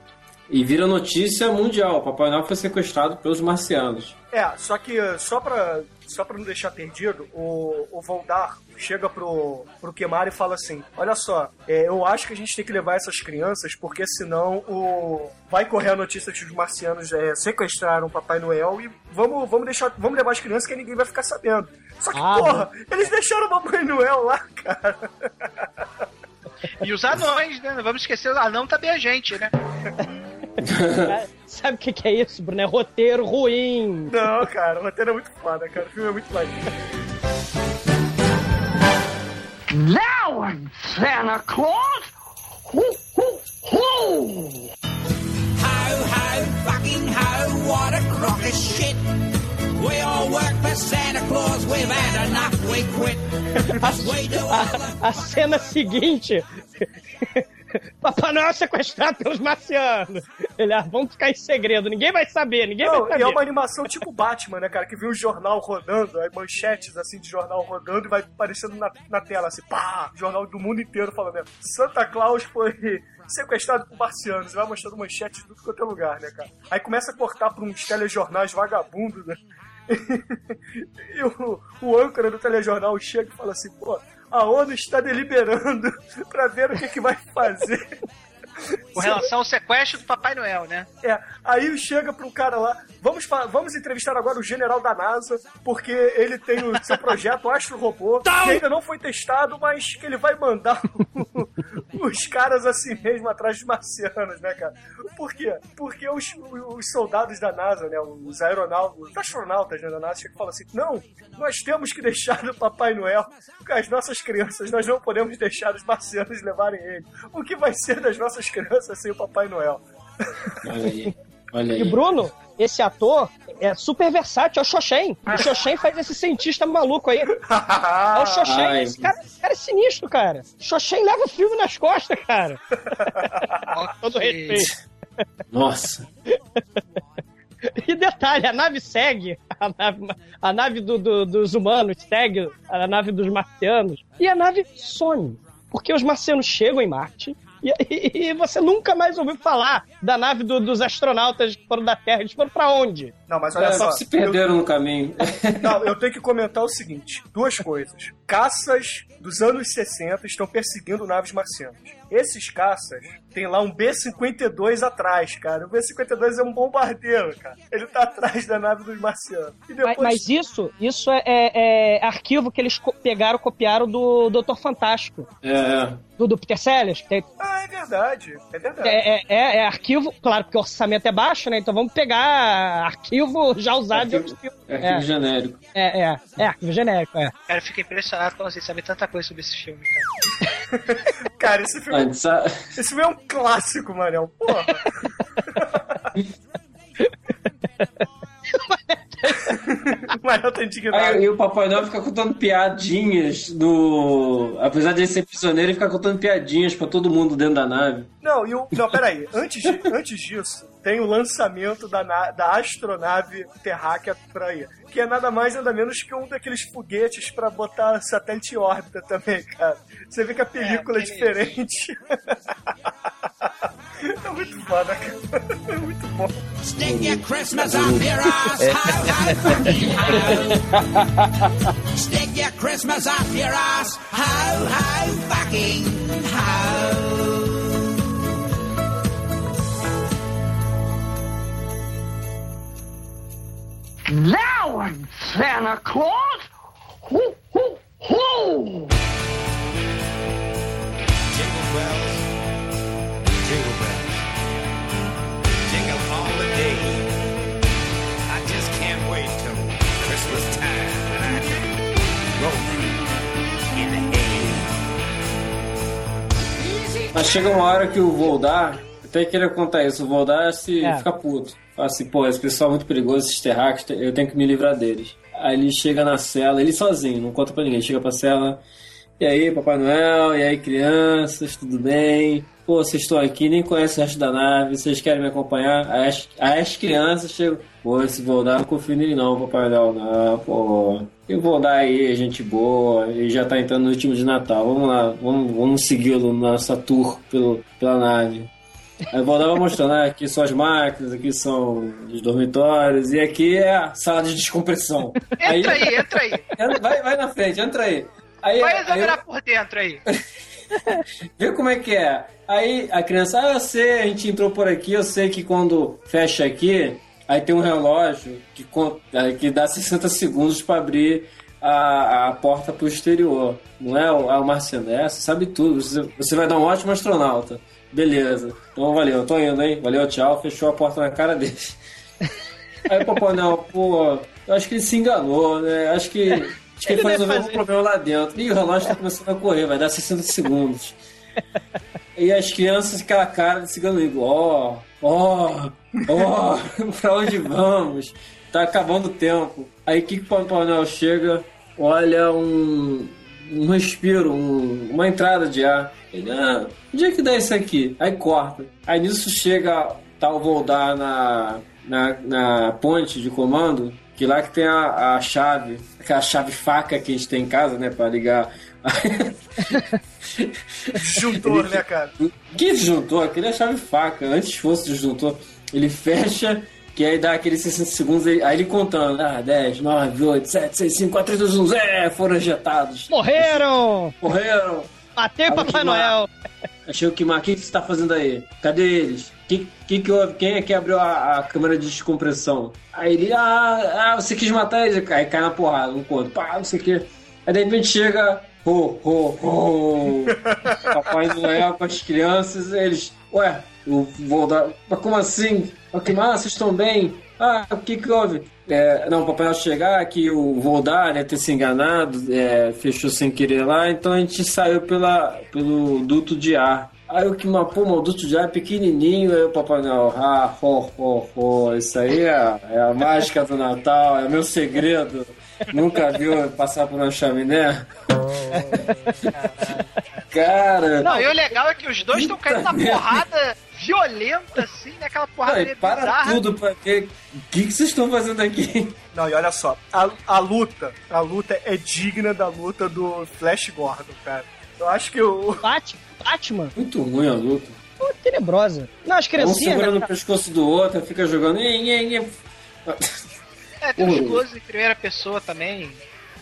E vira notícia mundial, Papai Noel foi sequestrado pelos marcianos.
É, só que só pra, só pra não deixar perdido, o, o Voldar chega pro, pro Kemar e fala assim: Olha só, é, eu acho que a gente tem que levar essas crianças, porque senão o, vai correr a notícia que os marcianos é, sequestraram o Papai Noel e vamos, vamos, deixar, vamos levar as crianças que ninguém vai ficar sabendo. Só que,
Ah,
porra, eles deixaram o Papai Noel lá, cara.
E os anões, né? Não vamos esquecer, o anão também é gente, né? <laughs>
Cara, <laughs> Sabe o que, que é isso, Bruno? É roteiro ruim.
Não, cara, o roteiro é muito foda, cara. O filme é muito maneiro.
Now I'm Santa Claus. Ho, ho, ho!
Ho, ho, fucking ho, what a crock of shit. We all work for Santa Claus, we've had enough, we quit. <laughs> All the
A cena seguinte. <laughs> Papai Noel sequestrado pelos marcianos. Ele, ah, vamos ficar em segredo, ninguém vai saber, ninguém
Não,
vai
e
saber.
é uma animação tipo Batman, né, cara? Que vê o jornal rodando, aí manchetes assim de jornal rodando e vai aparecendo na, na tela assim, pá! Jornal do mundo inteiro falando, né? Santa Claus foi <laughs> sequestrado por marcianos. E vai mostrando manchetes de tudo quanto é lugar, né, cara? Aí começa a cortar pra uns telejornais vagabundos, né? <laughs> e o, o âncora do telejornal chega e fala assim, pô, a ONU está deliberando <laughs> pra ver o que, que vai fazer.
Com relação ao sequestro do Papai Noel, né?
É, aí chega pro cara lá, vamos, vamos entrevistar agora o general da NASA, porque ele tem o seu projeto Astro Robô, que ainda não foi testado, mas que ele vai mandar <laughs> os caras assim mesmo atrás dos marcianos, né, cara? Por quê? Porque os, os soldados da NASA, né, os aeronautas, os astronautas né, da NASA, chegam e falam assim, não, nós temos que deixar o Papai Noel com as nossas crianças, nós não podemos deixar os marcianos levarem ele. O que vai ser das nossas crianças sem o Papai Noel?
Olha aí. Olha
E
aí.
Bruno, esse ator é super versátil, é o Xoxen. O Xoxen faz esse cientista maluco aí. É o Xoxen.
Ai.
Esse cara, esse cara é sinistro, cara. Xoxen leva o filme nas costas, cara. <laughs> Todo respeito.
Nossa.
E detalhe, a nave segue, a nave, a nave do- do- dos humanos segue a nave dos marcianos, e a nave some. Porque os marcianos chegam em Marte, e, e- e você nunca mais ouviu falar da nave do- dos astronautas que foram da Terra. Eles foram pra onde?
Não, mas olha
É,
só.
se perderam no caminho.
Eu, <laughs> não, eu tenho que comentar o seguinte: duas coisas. Caças dos anos 60 estão perseguindo naves marcianas. Esses caças tem lá um B-52 atrás, cara. O B-52 é um bombardeiro, cara. Ele tá atrás da nave dos marcianos. E
Mas,
depois.
mas isso, isso é, é- é arquivo que eles co- pegaram, copiaram do Doutor Fantástico,
É, é.
do, do Peter Sellers. tem-
Ah, é verdade. É verdade.
É, é- é- é arquivo, claro, porque o orçamento é baixo, né? Então vamos pegar arquivo já usado de
Arquivo-
outros filmes.
É arquivo
É.
genérico.
É, é, é arquivo genérico, é.
Cara, eu fico impressionado quando vocês sabem tanta coisa sobre esse filme, cara. <laughs>
Cara, esse filme,
A gente sabe-
esse filme é um clássico, Manel. Porra. O <laughs> Manel tá indignado.
Aí, e o Papai Noel fica contando piadinhas do. Apesar de ele ser prisioneiro, ele fica contando piadinhas pra todo mundo dentro da nave.
Não, e o. Não, peraí. Antes, de- antes disso, tem o lançamento da, da astronave terráquea pra aí. Que é nada mais nada menos que um daqueles foguetes pra botar satélite em órbita também, cara. Você vê que a película é,
tem
diferente. <laughs> é muito foda, cara. É muito bom.
Stick your Christmas up your ass. How, how, fucking how. Stick your Christmas up your ass. How, how, fucking how.
Now I'm Santa Claus. Hoo, hoo, hoo.
Jingle bells, jingle bells, jingle all the day. I just can't wait till Christmas time when I can roll in the hay.
Mas chega uma hora que o Voldar, até queria contar isso, o Voldar se
É.
fica puto. Fala assim, pô, esse pessoal é muito perigoso, esses terráqueos, eu tenho que me livrar deles. Aí ele chega na cela, ele sozinho, não conta pra ninguém, chega pra cela, e aí, Papai Noel, e aí, crianças, tudo bem? Pô, vocês estão aqui, nem conhecem o resto da nave, vocês querem me acompanhar? Aí as, as crianças chegam, pô, esse Voldar não confio nele não, Papai Noel, não, pô. Eu vou dar aí, gente boa, ele já tá entrando no último de Natal, vamos lá, vamos, vamos segui-lo na nossa tour pelo, pela nave. Aí vai mostrando, ah, aqui são as máquinas, aqui são os dormitórios, e aqui é a sala de descompressão.
Entra aí, entra aí. <laughs>
Entra- Vai, vai na frente, entra aí. Aí,
Vai
aí
examinar por dentro aí. <laughs>
Vê como é que é. Aí a criança, ah, eu sei, a gente entrou por aqui, eu sei que quando fecha aqui, aí tem um relógio que, que dá 60 segundos para abrir a, a porta pro exterior. Não é o, ah, o Marciano, é, você sabe tudo, você, você vai dar um ótimo astronauta. Beleza, então valeu, tô indo, hein? Valeu, tchau, fechou a porta na cara dele. <laughs> Aí o Papai Noel, pô, eu acho que ele se enganou, né? Acho que, acho que ele, foi resolver um problema lá dentro. E o relógio tá começando a correr, vai dar 60 segundos. E as crianças, aquela cara de cigano igual, ó, ó, ó, pra onde vamos? Tá acabando o tempo. Aí o que que o Papai Noel chega, olha um, um respiro, um- uma entrada de ar. Ele, ah, onde é que dá isso aqui? Aí corta. Aí nisso chega tal Voldar na, na, na ponte de comando, que lá que tem a, a chave, aquela chave faca que a gente tem em casa, né, pra ligar. <laughs>
Disjuntor, né, cara?
Que disjuntor? Aquele é chave faca. Antes fosse disjuntor. Ele fecha, que aí dá aqueles 60 segundos, aí ele contando. Ah, 10, 9, 8, 7, 6, 5, 4, 3, 2, 1, Zé! Foram ejetados.
Morreram!
Morreram. Olha
Papai Noel!
Achei o que O que que você tá fazendo aí? Cadê eles? Que, que que houve? Quem é que abriu a, a câmera de descompressão? Aí ele, ah, ah, você quis matar eles? Aí cai na porrada, um conto. Pá, não sei o que. Aí de repente chega, ho, ho, ho. <laughs> Papai Noel com as crianças, eles, ué, eu vou dar. Mas como assim? Ok, mas vocês estão bem? Ah, o que que houve? É, não, o Papai Noel chegar, que o Voldar deve ter se enganado, é, fechou sem querer lá, então a gente saiu pela, pelo duto de ar. Aí o que mas o duto de ar é pequenininho, aí o Papai Noel, ah, ho, ho, ho, isso aí é, é a mágica do Natal, é o meu segredo. Nunca viu passar por uma chaminé? <laughs> Cara,
Não, e o legal é que os dois estão caindo na
merda.
porrada violenta, assim, né? Aquela porrada
para
bizarra.
tudo pra ver o que, que vocês estão fazendo aqui.
Não, e olha só, a, a luta, a luta é digna da luta do Flash Gordon, cara. Eu acho que o.
Batman, Batman,
Muito ruim a luta.
pô, tenebrosa. Não, as
Um
criancinhas.
segurando
né?
o pescoço do outro, fica jogando.
É, tem uns close em primeira pessoa também.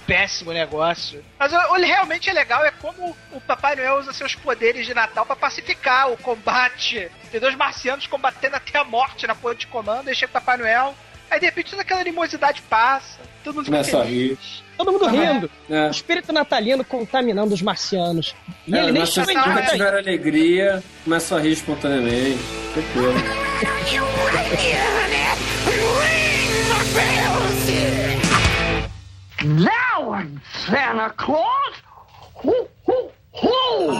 Péssimo negócio. Mas o, o realmente é legal é como o Papai Noel usa seus poderes de Natal pra pacificar o combate. Tem dois marcianos combatendo até a morte na porra de comando, chega o Papai Noel. Aí de repente toda aquela animosidade passa. Todo mundo
Começa a rir.
Todo mundo rindo.
É.
O espírito natalino contaminando os marcianos. E
É,
ele nem sabe
nunca
nada.
tiveram alegria, começa a rir espontaneamente. Tranquilo. <laughs>
Now I'm Santa Claus. Hoo, hoo, hoo.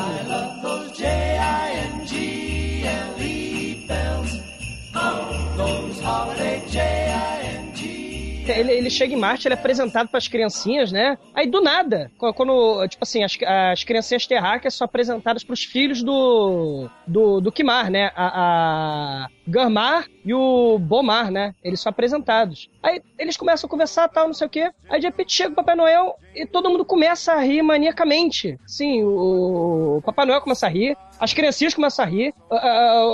ele, ele chega em Marte, ele é apresentado pras criancinhas, né? Aí do nada, quando- tipo assim, as, as criancinhas terráqueas são apresentadas pros filhos do. do, do Kimar, né? A, a Garmar e o Bomar, né? Eles são apresentados. Aí eles começam a conversar tal, não sei o quê. Aí de repente chega o Papai Noel e todo mundo começa a rir maniacamente. Sim, o, Papai Noel começa a rir, as criancinhas começam a rir, a-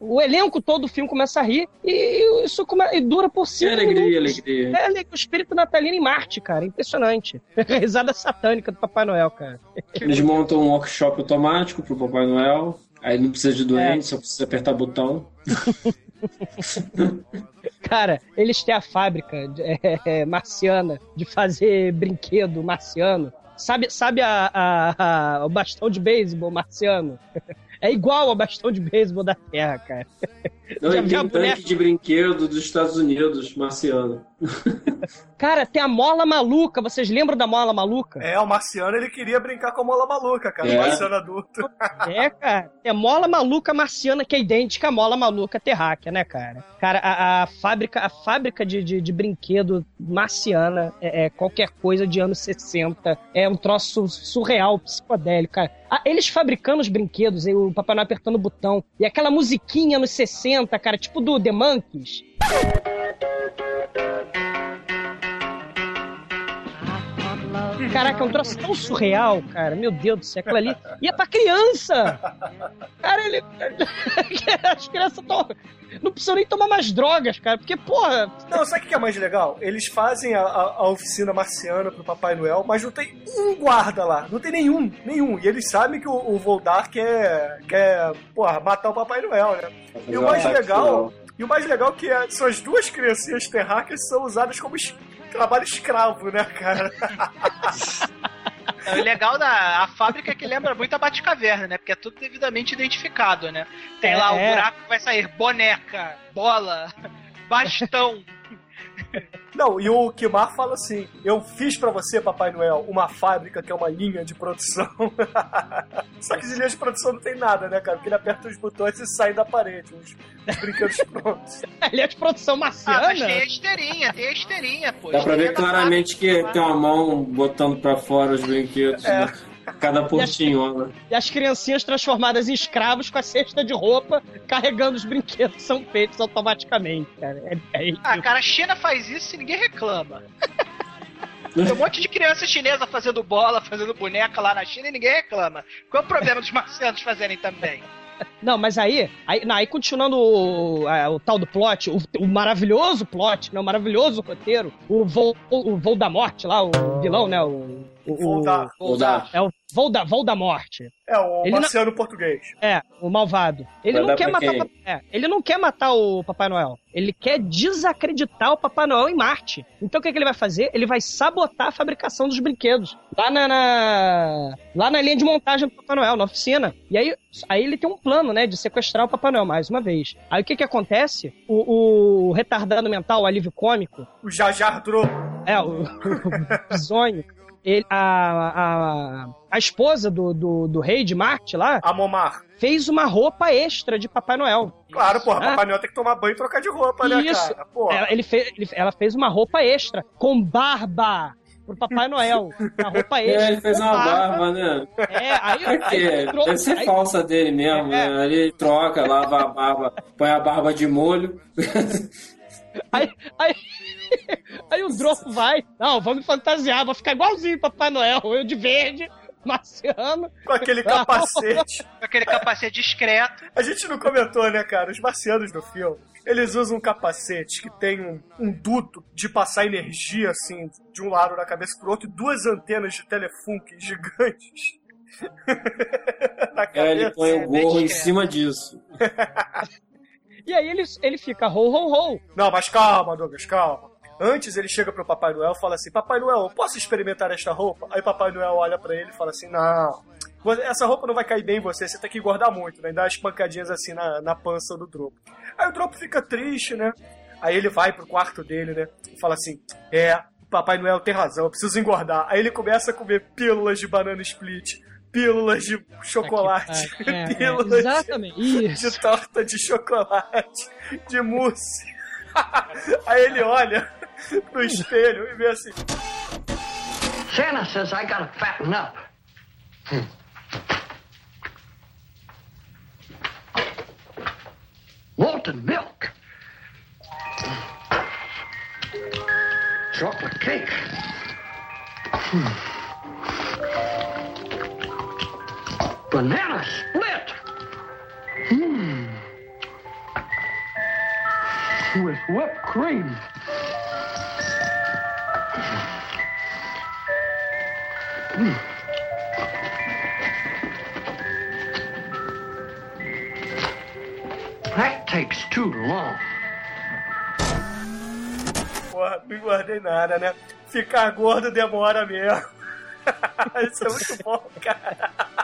o, elenco todo do filme começa a rir e isso come- e dura por
Que
cinco
alegria,
minutos.
alegria.
É o espírito natalino em Marte, cara. Impressionante. <laughs> Risada satânica do Papai Noel, cara.
Eles montam um workshop automático pro Papai Noel. Aí não precisa de doente, só precisa apertar botão. <laughs>
Cara, eles têm a fábrica de- é, é, marciana de fazer brinquedo marciano. Sabe, sabe a, a- a- o bastão de beisebol marciano? <laughs> É igual ao bastão de beisebol da Terra, cara.
Não,
Já
e tem um tanque de brinquedo dos Estados Unidos, marciano.
Cara, tem a mola maluca. Vocês lembram da mola maluca?
É, o Marciano ele queria brincar com a mola maluca, cara.
É.
O Marciano adulto.
É, cara. É mola maluca marciana que é idêntica à mola maluca terráquea, né, cara? Cara, a, a fábrica, a fábrica de, de, de brinquedo marciana é, é qualquer coisa de anos 60. É um troço surreal, psicodélico, cara. Ah, eles fabricando os brinquedos, e Papai Noel apertando o botão. E aquela musiquinha nos 60, cara, tipo do The Monkeys. Caraca, é um troço tão surreal, cara. Meu Deus do céu, aquilo ali. E é pra criança! Cara, ele. <laughs> As crianças tão... não precisam nem tomar mais drogas, cara. Porque, porra.
Não, sabe o que é mais legal? Eles fazem a, a- a oficina marciana pro Papai Noel, mas não tem um guarda lá. Não tem nenhum, nenhum. E eles sabem que o, o Voldar quer, quer, porra, matar o Papai Noel, né? E o mais legal, e o mais legal é que é- são as duas criancinhas terráqueas são usadas como es- trabalho escravo, né, cara? <laughs>
O legal da a fábrica é que lembra muito a Batcaverna, né? Porque é tudo devidamente identificado, né? Tem
É,
lá o
é.
buraco que vai sair boneca, bola, <laughs> bastão.
Não, e o Kimar fala assim: Eu fiz pra você, Papai Noel, uma fábrica que é uma linha de produção. <laughs> Só que de linha de produção não tem nada, né, cara? Porque ele aperta os botões e sai da parede, os, os brinquedos <laughs> prontos.
Ele é de produção
Ah,
marciana.
mas tem a esteirinha, tem a esteirinha, pô.
Dá pra ver claramente que tem uma mão botando pra fora os brinquedos.
É.
né? Cada portinhola.
E as criancinhas transformadas em escravos com a cesta de roupa, carregando os brinquedos que são feitos automaticamente, cara. É, é
Ah, cara, a China faz isso e ninguém reclama. <laughs> Tem um monte de criança chinesa fazendo bola, fazendo boneca lá na China e ninguém reclama. Qual é o problema dos marcianos fazerem também?
Não, mas aí, aí, não, aí continuando o, a- o tal do plot, o, o maravilhoso plot, né, o maravilhoso roteiro, o voo, o voo da morte lá, o vilão, né, o... o
Voldar.
o-
Voldar.
É o voo da, voo da morte.
É, o
Ele não-
marciano português.
É, o malvado. Ele
Vai
não quer matar.
quem?
o Papai- é, ele não quer matar o Papai Noel. Ele quer desacreditar o Papai Noel em Marte. Então o que, que ele vai fazer? Ele vai sabotar a fabricação dos brinquedos. Lá na, na- lá na linha de montagem do Papai Noel, na oficina. E aí, aí ele tem um plano, né, de sequestrar o Papai Noel mais uma vez. Aí o que que acontece? O, o retardado mental, o alívio cômico,
O Jajar Drogo.
é, o, <laughs> o bizonho, ele, a, a, a esposa do, do, do rei de Marte lá,
A Momar.
fez uma roupa extra de Papai Noel.
Claro, porra,
Ah.
Papai Noel tem que tomar banho e trocar de roupa, né,
Isso.
cara? Porra.
Ela, ele fez, ele- ela fez uma roupa extra com barba pro Papai Noel. Uma roupa extra.
É, ele fez uma barba, né?
É, aí,
Pra quê?
aí entrou-
Deve ser
aí-
falsa dele mesmo,
É.
né? Ele troca, lava a barba, põe a barba de molho. <laughs>
Aí, aí, aí o Drogo vai. Não, me fantasiar, vou ficar igualzinho Papai Noel. Eu de verde, marciano.
Com aquele capacete. <laughs>
Com aquele capacete discreto.
A gente não comentou, né, cara? Os marcianos do filme, eles usam um capacete que tem um, um duto de passar energia, assim, de um lado da cabeça pro outro, e duas antenas de telefunk gigantes. <laughs> na
Aí
cabeça.
ele põe o gorro em
discreto.
cima disso. <laughs>
E aí ele, ele fica ho, ho, ho.
Não, mas calma, Douglas, calma. Antes ele chega pro Papai Noel e fala assim: Papai Noel, posso experimentar esta roupa? Aí Papai Noel olha pra ele e fala assim: Não, essa roupa não vai cair bem em você, você tem que engordar muito, né? E dá umas pancadinhas assim na, na pança do Dropo. Aí o Dropo fica triste, né? Aí ele vai pro quarto dele, né? E fala assim: É, Papai Noel tem razão, eu preciso engordar. Aí ele começa a comer pílulas de banana split, pílulas de chocolate, <laughs>
É, é,
pílulas de-
exatamente.
de
Isso.
torta de chocolate, de mousse. <laughs> Aí ele olha no espelho e vê assim.
Santa says I gotta fatten up. Hmm. Malted milk. Chocolate cake. Hmm. Banana split. Hmm. With whipped cream. Hmm. That takes too long.
Porra, não nada, né? Ficar gordo demora mesmo. <laughs> Isso é muito bom, cara.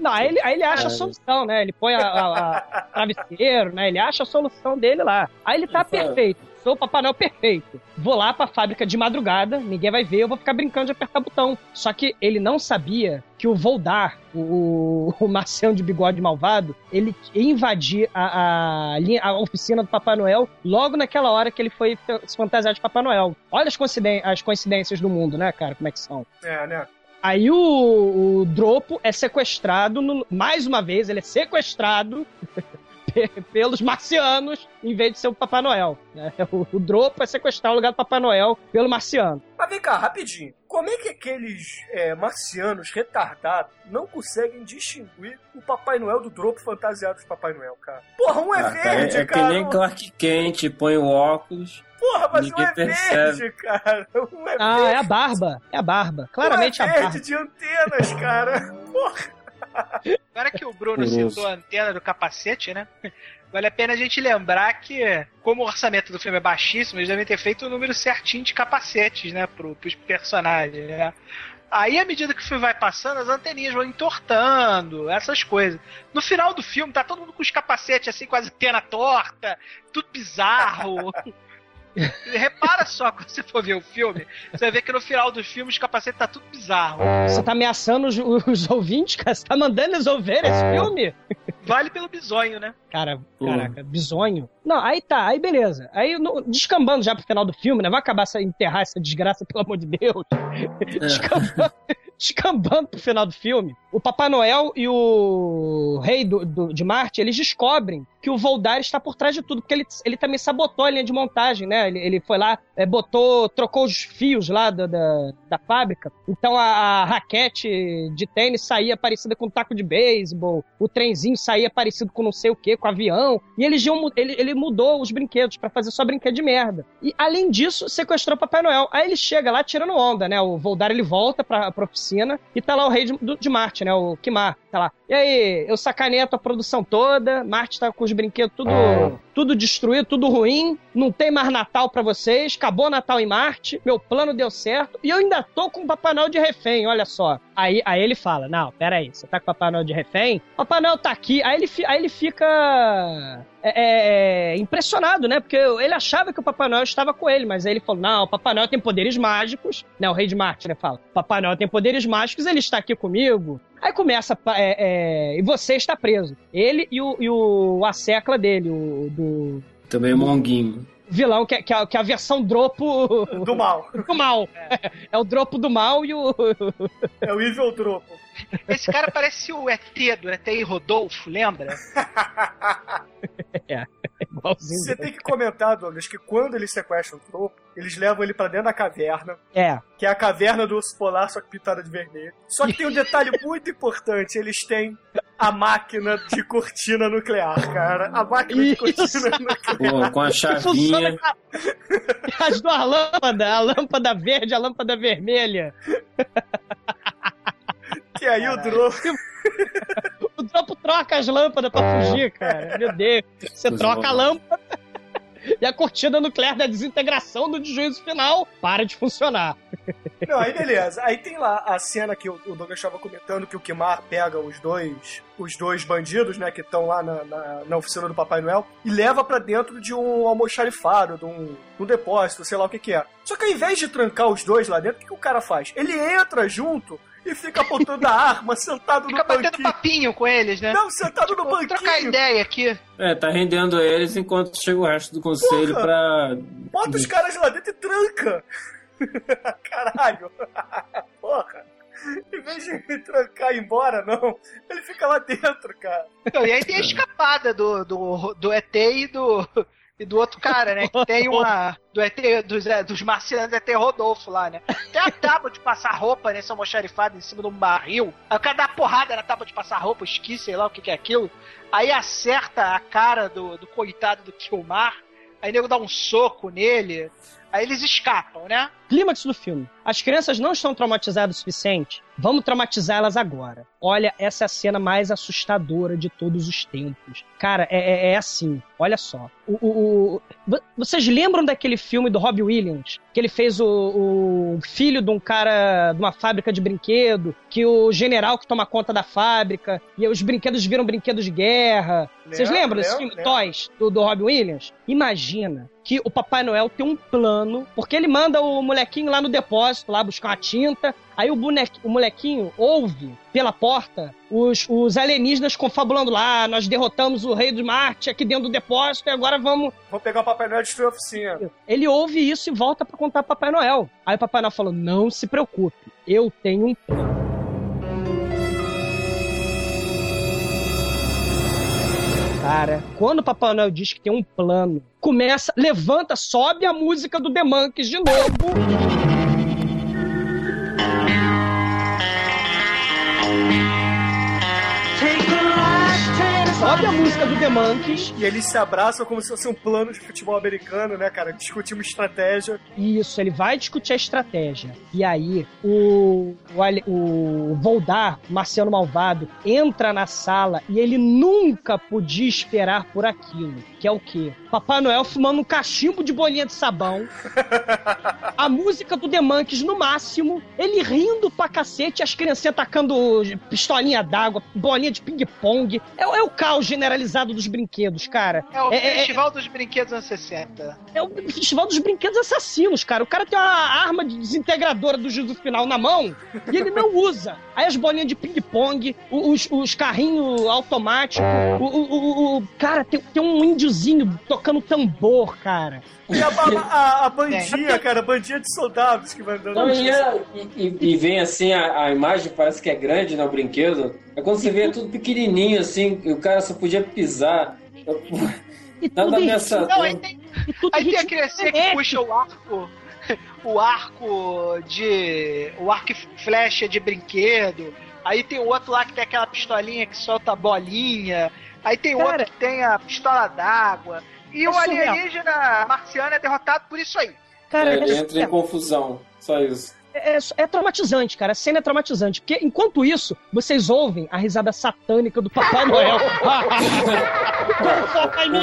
Não, aí ele, aí ele acha a solução, né? Ele põe a, a- a <laughs> travesseiro, né? Ele acha a solução dele lá. Aí ele tá perfeito. Sou o Papai Noel perfeito. Vou lá pra fábrica de madrugada, ninguém vai ver, eu vou ficar brincando de apertar botão. Só que ele não sabia que o Voldar, o, o marciano de bigode malvado, ele invadir a, a, a oficina do Papai Noel logo naquela hora que ele foi se fantasiar de Papai Noel. Olha as, coinciden- as coincidências do mundo, né, cara? Como é que são.
É, né?
Aí o, o Dropo é sequestrado, no- mais uma vez, ele é sequestrado <laughs> <laughs> pelos marcianos em vez de ser o Papai Noel. né? <laughs> O, o Dropo é sequestrar o lugar do Papai Noel pelo marciano.
Mas vem cá, rapidinho. Como é que aqueles é, marcianos retardados não conseguem distinguir o Papai Noel do Dropo fantasiado de Papai Noel, cara? Porra, um é
Ah, cara,
verde,
é que
cara.
nem Clark Kent, põe o óculos.
Porra, mas um
ninguém
é
percebe.
verde, cara. <laughs> Um é
Ah,
verde.
é a barba. É a barba. Claramente
um
a
é
barba.
verde de antenas, cara. Porra.
Agora que o Bruno
Curioso.
citou a antena do capacete, né? Vale a pena a gente lembrar que, como o orçamento do filme é baixíssimo, eles devem ter feito o número certinho de capacetes, né? Pro, pros personagens, né? Aí, à medida que o filme vai passando, as anteninhas vão entortando, essas coisas. No final do filme, tá todo mundo com os capacetes assim, com as antenas torta, tudo bizarro. <laughs> Repara só <laughs> quando você for ver o filme, você vai ver que no final do filme os capacetes tá tudo bizarro.
Você tá ameaçando os, os ouvintes, cara? Você tá mandando eles ouvir esse filme?
Vale pelo bisonho, né?
Cara, caraca, bizonho. Não, aí tá, aí beleza. Aí, no- descambando já pro final do filme, né? Vai acabar essa, enterrar essa desgraça, pelo amor de Deus. <laughs> Descambando, descambando pro final do filme, o Papai Noel e o rei do, do- de Marte, eles descobrem que o Voldar está por trás de tudo, porque ele, ele também sabotou a linha de montagem, né? Ele, ele foi lá, é, botou, trocou os fios lá da, da, da fábrica. Então a, a raquete de tênis saía parecida com um taco de beisebol, o trenzinho saía parecido com não sei o que, com avião. E mu- ele, ele mudou os brinquedos pra fazer só brinquedo de merda. E além disso, sequestrou o Papai Noel. Aí ele chega lá tirando onda, né? O Voldar ele volta pra, pra e tá lá o rei de, do- de Marte, né? O Kimar. Tá lá. E aí, eu sacanei a tua produção toda, Marte tá com os brinquedos tudo, tudo destruído, tudo ruim, não tem mais Natal pra vocês, acabou o Natal em Marte, meu plano deu certo, e eu ainda tô com o Papai Noel de refém, olha só. Aí, aí ele fala, não, pera aí, você tá com o Papai Noel de refém? Papai Noel tá aqui, aí ele, aí ele fica é, é, impressionado, né? Porque ele achava que o Papai Noel estava com ele, mas aí ele falou: não, o Papai Noel tem poderes mágicos, né? O rei de Marte, né? Fala: Papai Noel tem poderes mágicos, ele está aqui comigo. Aí começa, é, é, e você está preso. Ele e o, e o a secla dele, o do
Também monguinho.
vilão, que é, que é, que é a versão dropo
Do mal. <laughs>
do mal. É. o dropo do mal e o.
É o Evil Dropo. <laughs>
Esse cara parece o ET do ET Rodolfo, lembra? <laughs>
Igualzinho.
Você tem que comentar, Douglas, que quando eles sequestram o Dropo, eles levam ele pra dentro da caverna,
É.
que é a caverna do urso polar, só que pintada de vermelho. Só que tem um detalhe <laughs> muito importante, eles têm a máquina de cortina nuclear, cara. A máquina de
Isso.
cortina nuclear.
Pô, com a chavinha.
as duas lâmpadas, a lâmpada verde e a lâmpada vermelha.
Que aí o Dropo... <laughs>
O Dropo troca as lâmpadas pra fugir, cara. Meu Deus. Você
Coisa
troca a lâmpada <laughs> e a cortina nuclear da desintegração do desjuízo final para de funcionar.
Não, aí beleza. Aí tem lá a cena que o Douglas estava comentando que o Kimar pega os dois os dois bandidos, né, que estão lá na, na, na oficina do Papai Noel e leva pra dentro de um almoxarifado, de um, um depósito, sei lá o que que é. Só que ao invés de trancar os dois lá dentro, o que, que o cara faz? Ele entra junto e fica apontando a arma, sentado
Fica
no
batendo
banquinho.
papinho com eles, né?
Não, sentado no
Vamos trocar
banquinho.
ideia aqui.
É, tá rendendo eles enquanto chega o resto do conselho
Porra!
pra.
Bota os caras lá dentro e tranca. <laughs> Caralho. <laughs> Porra. Em vez de trancar e ir embora, não. Ele fica lá dentro, cara.
Então, e aí tem a escapada do, do, do ET e do, e do outro cara, né? Que tem uma. <laughs> Do ET, dos, é, dos marcianos ET Rodolfo lá, né? Tem a tábua de passar roupa, né? São almoxarifado em cima de um barril. Aí o cara dá porrada na tábua de passar roupa, esqui, sei lá o que, que é aquilo. Aí acerta a cara do, do coitado do Kilmar. Aí o nego dá um soco nele. Aí eles escapam, né?
Clímax do filme. As crianças não estão traumatizadas o suficiente. Vamos traumatizá-las agora. Olha, essa é a cena mais assustadora de todos os tempos. Cara, é, é- é assim. Olha só. O, o- o- vo- vocês lembram daquele filme do Robbie Williams? Que ele fez o, o filho de um cara de uma fábrica de brinquedo, que o general que toma conta da fábrica, e os brinquedos viram brinquedos de guerra. Vocês
Lembro,
lembram desse filme?
lembro.
Toys, do, do Robbie Williams? Imagina que o Papai Noel tem um plano, porque ele manda o molequinho lá no depósito, lá buscar uma tinta. Aí o, bonequi- o molequinho ouve pela porta os, os alienígenas confabulando lá. Nós derrotamos o rei de Marte aqui dentro do depósito e agora vamos.
Vou pegar o Papai Noel e destruir a oficina.
Ele ouve isso e volta pra contar pro Papai Noel. Aí o Papai Noel falou: Não se preocupe, eu tenho um plano. Cara, quando o Papai Noel diz que tem um plano, começa, levanta, sobe a música do The Monkeys de novo. Sobe a música do The Monkeys.
E eles se abraçam como se fosse um plano de futebol americano, né, cara? Discutir uma estratégia.
Isso, ele vai discutir a estratégia. E aí, o, o, o Voldar, Marciano Malvado, entra na sala e ele nunca podia esperar por aquilo. Que é o quê? Papai Noel fumando um cachimbo de bolinha de sabão. <laughs> a música do The Monkeys no máximo. Ele rindo pra cacete, as criancinhas tacando pistolinha d'água, bolinha de ping-pong. É, é o caos generalizado dos brinquedos, cara.
É o
É- é-
Festival dos Brinquedos anos 60.
é o festival dos brinquedos assassinos, cara. O cara tem uma arma de desintegradora do juízo final na mão e ele não usa. Aí as bolinhas de ping-pong, os, os carrinhos automáticos, o, o- o- o- cara, tem, tem um índiozinho tocando tambor, cara.
E a, a, a- a bandinha, cara, a bandinha de soldados que vai andando.
Não, e, é- e- e vem assim, a, a imagem parece que é grande, né, o brinquedo. É quando você vê é tudo pequenininho, assim, e o cara só podia pisar.
E
Nada
tudo
ameaçador.
Não, aí tem,
E tudo
aí tem que puxa o arco. O arco de. O arco e flecha de brinquedo. Aí tem o outro lá que tem aquela pistolinha que solta a bolinha. Aí tem
Cara.
outro que tem a pistola d'água. E
É
o
surreal.
alienígena marciano é derrotado por isso aí.
Cara,
Ele
é-
entra em confusão. Só isso.
É, é traumatizante, cara. A cena é traumatizante. Porque enquanto isso, vocês ouvem a risada satânica do Papai Noel. Não foca em mim!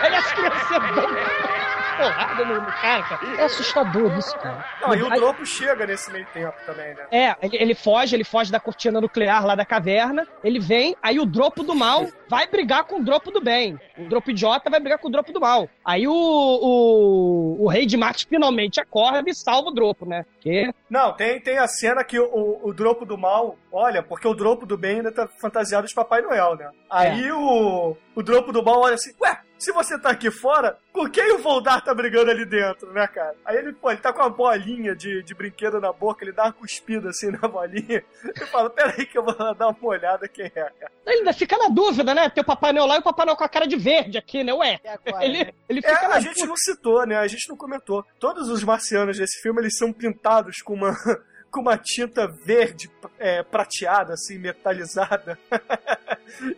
As crianças porrada no, no cara, cara. É assustador isso, cara.
Não, e o Dropo chega nesse meio tempo também, né?
É, ele, ele foge, ele foge da cortina nuclear lá da caverna, ele vem, aí o dropo do mal vai brigar com o dropo do bem. O dropo idiota vai brigar com o dropo do mal. Aí o, o, o rei de Marte finalmente acorda e salva o dropo, né? Que
Não, tem, tem a cena que o, o Dropo do Mal, olha, porque o Dropo do Bem ainda tá fantasiado de Papai Noel, né? Aí o, o Dropo do Mal olha assim, ué, se você tá aqui fora, por que o Voldar tá brigando ali dentro, né, cara? Aí ele, pô, ele tá com uma bolinha de, de brinquedo na boca, ele dá uma cuspida assim na bolinha e fala, peraí que eu vou lá <laughs> dar uma olhada quem é, cara.
ele ainda fica na dúvida, né? Tem o Papai Noel lá e o Papai Noel com a cara de verde aqui, né? Ué,
agora,
ele,
né?
ele
É,
fica na
a gente não citou, né? A gente não comentou. Todos os marcianos desse filme, eles são pintados com uma, <laughs> com uma tinta verde é, prateada, assim, metalizada, <laughs>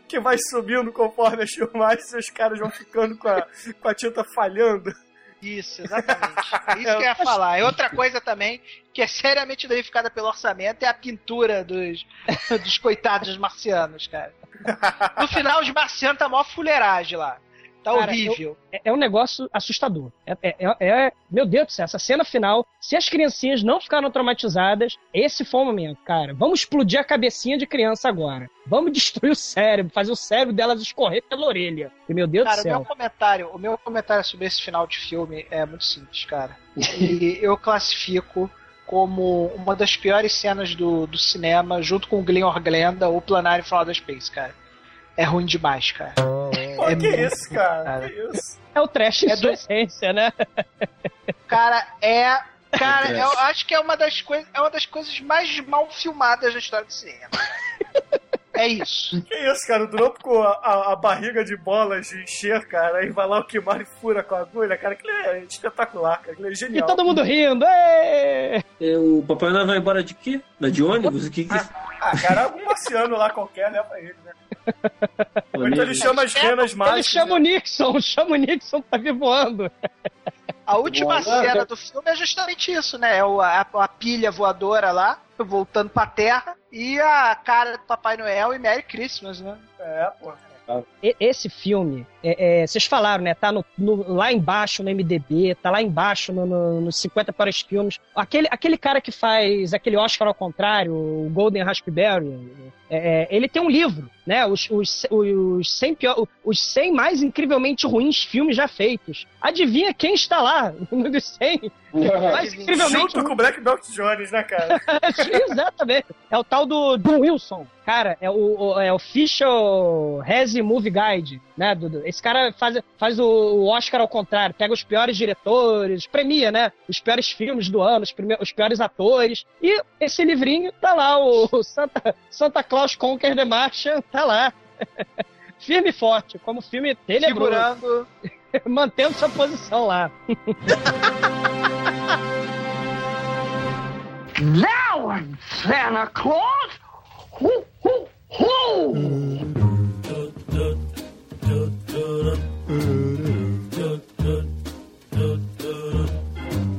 que vai subindo conforme as filmagens e os caras vão ficando com a, com a tinta falhando.
Isso, exatamente. É Isso <laughs> que eu ia falar. E outra coisa também, que é seriamente danificada pelo orçamento, é a pintura dos, dos coitados marcianos, cara. No final, os marcianos tá maior fuleiragem lá. Tá
Cara,
horrível.
É, é um negócio assustador. É, é- é- é- meu Deus do céu, essa cena final, se as criancinhas não ficaram traumatizadas, esse foi o momento, cara. Vamos explodir a cabecinha de criança agora. Vamos <laughs> destruir o cérebro, fazer o cérebro delas escorrer pela orelha. E, meu Deus
Cara,
do
o
céu.
meu comentário, o meu comentário sobre esse final de filme é muito simples, cara. E <laughs> eu classifico como uma das piores cenas do, do cinema, junto com o Glenn Orglenda ou Planário Final da Space, cara. É ruim demais, cara.
Pô,
É
que
muito
isso, cara?
cara.
Que isso?
É o trash em
É
sua
do-
essência, né?
Cara, é. Cara,
É.
eu acho que é uma das coisas. É uma das coisas mais mal filmadas da história do cinema. É isso. <laughs>
Que isso, cara? O Drop com a, a- a barriga de bolas de encher, cara, aí vai lá o Kimari e fura com a agulha, cara, aquilo é espetacular, cara, aquilo é
E
genial.
todo mundo rindo.
É, O Papai Noel vai embora de quê? Da de ônibus? O que que...
Ah, cara, algum marciano lá qualquer leva ele, né? Então ele chama as renas
Ele
mágicas.
chama o Nixon, chama o Nixon pra vir voando.
A última
Boa.
cena do filme é justamente isso, né? É o- a, a pilha voadora lá, voltando pra terra, e a cara do Papai Noel e Merry Christmas, né?
É, pô.
Esse filme, é, é, vocês falaram, né? Tá no, no- lá embaixo no MDB, tá lá embaixo no, no, nos 50 piores filmes. Aquele, aquele cara que faz aquele Oscar ao contrário, o Golden Raspberry, é, ele tem um livro, né? Os, os, os, 100 pior, os 100 mais incrivelmente ruins filmes já feitos. Adivinha quem está lá? <laughs> Um dos 100 mais incrivelmente
Junto com o Black Belt Jones, né, cara? <laughs>
Exatamente. É o tal do John Wilson. Cara, é o, o- é o Official Resi Movie Guide, né? do- esse cara faz, faz o, o Oscar ao contrário. Pega os piores diretores, premia, né? Os piores filmes do ano, os, prime- os piores atores. E esse livrinho tá lá, o, o Santa, Santa Claus Conquer the Martian, tá lá. <laughs> Firme e forte, como filme tenebroso.
Segurando. <laughs>
Mantendo sua posição lá. <laughs>
That one, Santa Claus? Ho, ho, ho!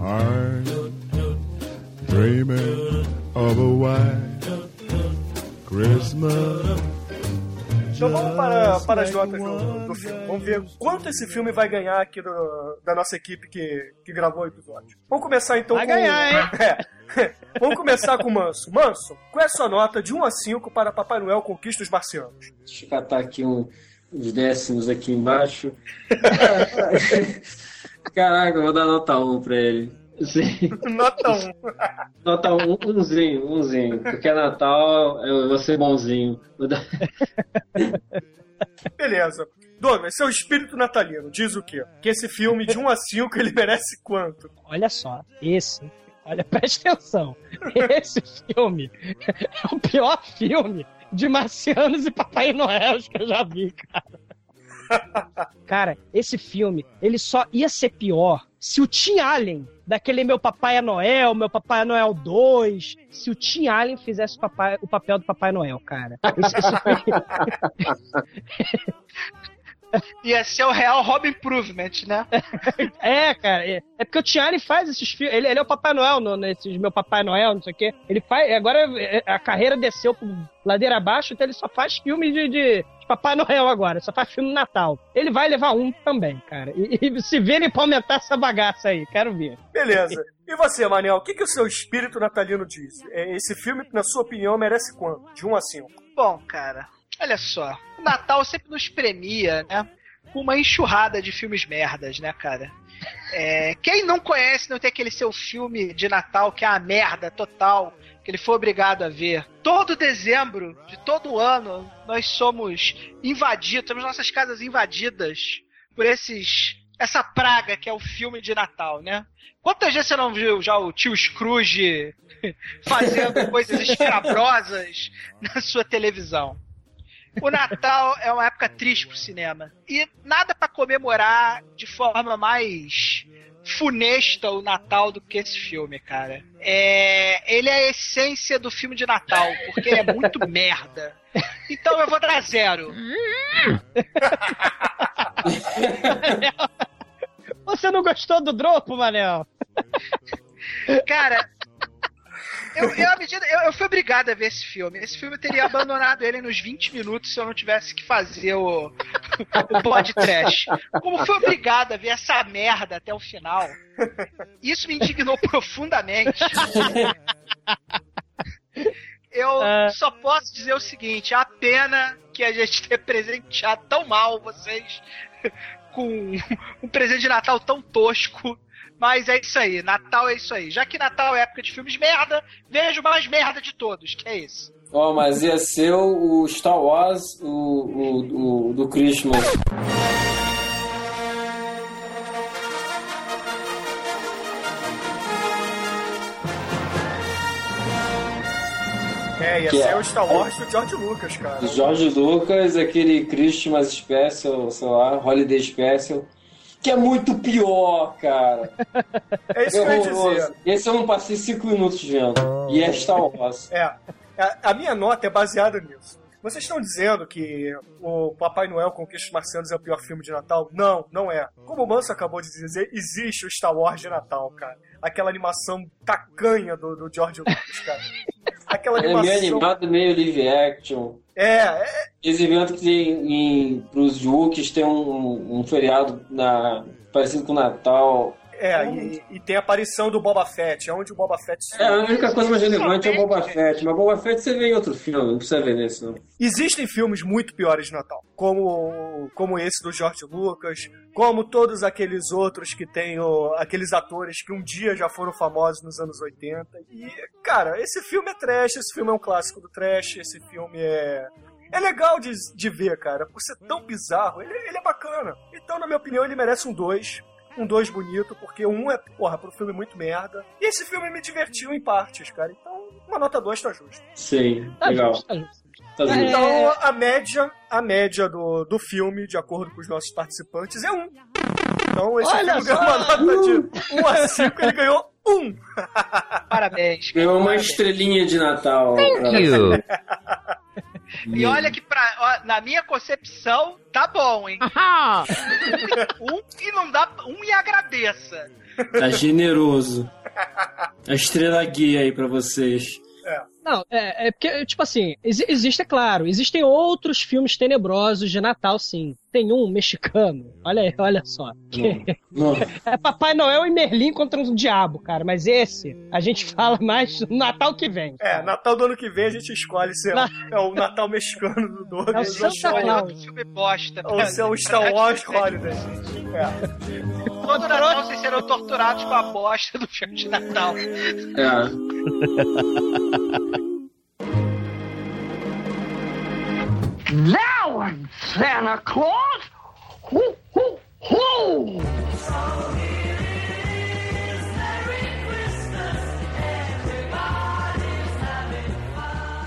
I'm dreaming of a white Christmas.
Então vamos para, para as notas do, do filme. Vamos ver quanto esse filme vai ganhar aqui do- da nossa equipe que, que gravou o episódio. Vamos começar então
Vai
com.
ganhar, hein? <laughs>
É. Vamos começar com o Manso. Manso, qual é a sua nota de 1 a 5 para Papai Noel Conquista os Marcianos?
Deixa eu catar aqui um, uns décimos aqui embaixo. <laughs> <laughs> Caraca, eu vou dar nota 1 pra ele. Sim. <laughs>
Nota 1.
Nota 1, umzinho, umzinho. Porque é Natal, eu vou ser bonzinho. <laughs>
Beleza. Douglas, seu espírito natalino diz o quê? Que esse filme de 1 a 5 ele merece quanto?
Olha só, esse. Olha, <laughs> presta atenção. Esse filme é o pior filme de Marcianos e Papai Noel que eu já vi, cara. Cara, esse filme, ele só ia ser pior se o Tim Allen, daquele Meu Papai Noel, Meu Papai Noel 2, se o Tim Allen fizesse o, papai- o papel do Papai Noel, cara. Esse filme- <laughs>
Ia ser o real Home Improvement, né? <laughs>
É, cara. É, é porque o Tiani faz esses filmes. Ele, ele é o Papai Noel no, nesses meu Papai Noel, não sei o quê. Ele faz. Agora é, a carreira desceu pro ladeira abaixo, então ele só faz filme de, de- de Papai Noel agora. Só faz filme Natal. Ele vai levar um também, cara. E, e se virem pra aumentar essa bagaça aí, quero ver.
Beleza. E você, Manel, o que, que o seu espírito natalino diz? É, Esse filme, na sua opinião, merece quanto? De 1 a 5.
Bom, cara, olha só. O Natal sempre nos premia, né? Com uma enxurrada de filmes merdas, né, cara? É, quem não conhece, não tem aquele seu filme de Natal que é uma merda total, que ele foi obrigado a ver. Todo dezembro de todo ano, nós somos invadidos, temos nossas casas invadidas por esses. Essa praga que é o filme de Natal, né? Quantas vezes você não viu já o tio Scrooge <laughs> fazendo coisas escabrosas na sua televisão? O Natal é uma época triste pro cinema. E nada pra comemorar de forma mais funesta o Natal do que esse filme, cara. É, ele é a essência do filme de Natal, porque é muito <laughs> merda. Então eu vou dar zero.
Você não gostou do Dropo, Manel?
Cara, eu, eu, à medida- eu- eu fui obrigado a ver esse filme. Esse filme eu teria abandonado ele nos 20 minutos se eu não tivesse que fazer o, o podcast. Como fui obrigado a ver essa merda até o final, isso me indignou profundamente. Eu só posso dizer o seguinte: a pena que a gente tenha presenteado tão mal vocês com um presente de Natal tão tosco. Mas é isso aí, Natal é isso aí. Já que Natal é época de filmes merda, vejo o mais merda de todos, que é esse.
Ó, mas ia ser o Star Wars, o, o, o do Christmas.
É, ia
Que
ser
é-
o Star Wars do George Lucas, cara.
Do George Lucas, aquele Christmas Special, sei lá, Holiday Special. Que é muito pior, cara.
É isso que eu ia dizer.
Esse eu não passei cinco minutos vendo. E é Star Wars.
É, a, a minha nota é baseada nisso. Vocês estão dizendo que o Papai Noel Conquista os Marcianos é o pior filme de Natal? Não, não é. Como o Manso acabou de dizer, existe o Star Wars de Natal, cara. Aquela animação tacanha do, do George Lucas, cara. <laughs> Aquela
Ele é meio
animação...
animado, meio live action.
É, é,
Eles inventam que em, pros Wookiees tem um, um feriado na, parecido com o Natal.
É e, e tem a aparição do Boba Fett, é onde o Boba Fett...
É, a única coisa mais relevante é o Boba Fett. Mas Boba Fett você vê em outro filme, não precisa ver nesse não.
Existem filmes muito piores de Natal, como, como esse do George Lucas, como todos aqueles outros que tem o- aqueles atores que um dia já foram famosos nos anos 80. E, cara, esse filme é trash, esse filme é um clássico do trash, esse filme é. É legal de, de ver, cara. Por ser tão bizarro, ele, ele é bacana. Então, na minha opinião, ele merece um 2. Um 2 bonito, porque um é, porra, pro filme muito merda. E esse filme me divertiu em partes, cara. Então, uma nota 2 tá justo.
Sim,
Tá
legal.
justo, tá justo.
Tá justo.
Então, a média, a média do, do filme, de acordo com os nossos participantes, é um. Então, esse
Olha
filme ganhou uma nota de 1 a 5, ele ganhou um.
Parabéns.
Ganhou uma estrelinha de Natal. <laughs>
E olha que pra, ó, na minha concepção, tá bom, hein? <laughs>
Ahá!
Um e não dá. Um e agradeça.
Tá generoso. A estrela guia aí pra vocês.
Não, é, é porque, tipo assim, exi- existe, é claro, existem outros filmes tenebrosos de Natal, sim. Tem um mexicano, olha aí, olha só. que-
Não. <laughs>
é Papai Noel e Merlin contra um diabo, cara. Mas esse, a gente fala mais no Natal que vem.
É, Natal do ano que vem a gente escolhe se é,
Na-
é o Natal mexicano do Douglas
É o Santa
o-
Claus.
Outro filme bosta.
ou se é o Star Wars Holiday. É.
Todo Natal vocês serão torturados com a bosta do filme de Natal.
É. <laughs>
Now I'm Santa Claus. Ho, ho, ho!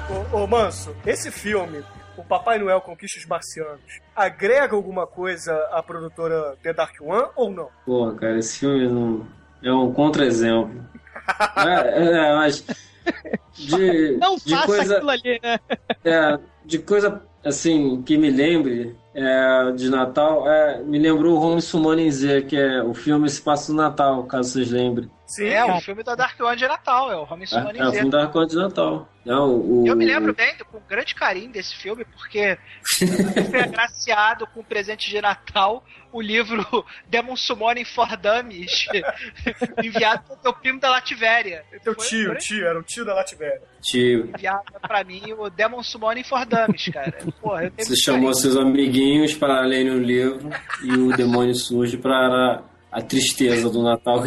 Ô, ô, Manso, esse filme, o Papai Noel Conquista os Marcianos, agrega alguma coisa à produtora The Dark One ou não?
Pô, cara, esse filme não... é um contra-exemplo. <laughs> É, é, mas. <laughs> De,
Não
de
faça
coisa,
aquilo ali, né?
é, de coisa assim que me lembre é, de Natal, é, me lembrou o Home Summoning Z, que é o filme se passa no Natal, caso vocês lembrem.
Sim,
É, o filme da Dark One de Natal, é o Home
É,
Summoning
é o
Z.
filme da Arconte de Natal. Não, o,
Eu me lembro bem, com grande carinho desse filme, porque eu fui <laughs> agraciado com um presente de Natal o livro <laughs> Demon Summoning for Dummies, <laughs> enviado pelo meu primo da Lativéria.
Teu
Foi-
tio,
foi
tio, era o tio da Latvéria.
Tio,
Enviado pra mim o Demon Summoning for Dummies, cara. Porra,
você chamou
carinho.
seus amiguinhos para lerem o livro e o demônio surge para a tristeza do Natal.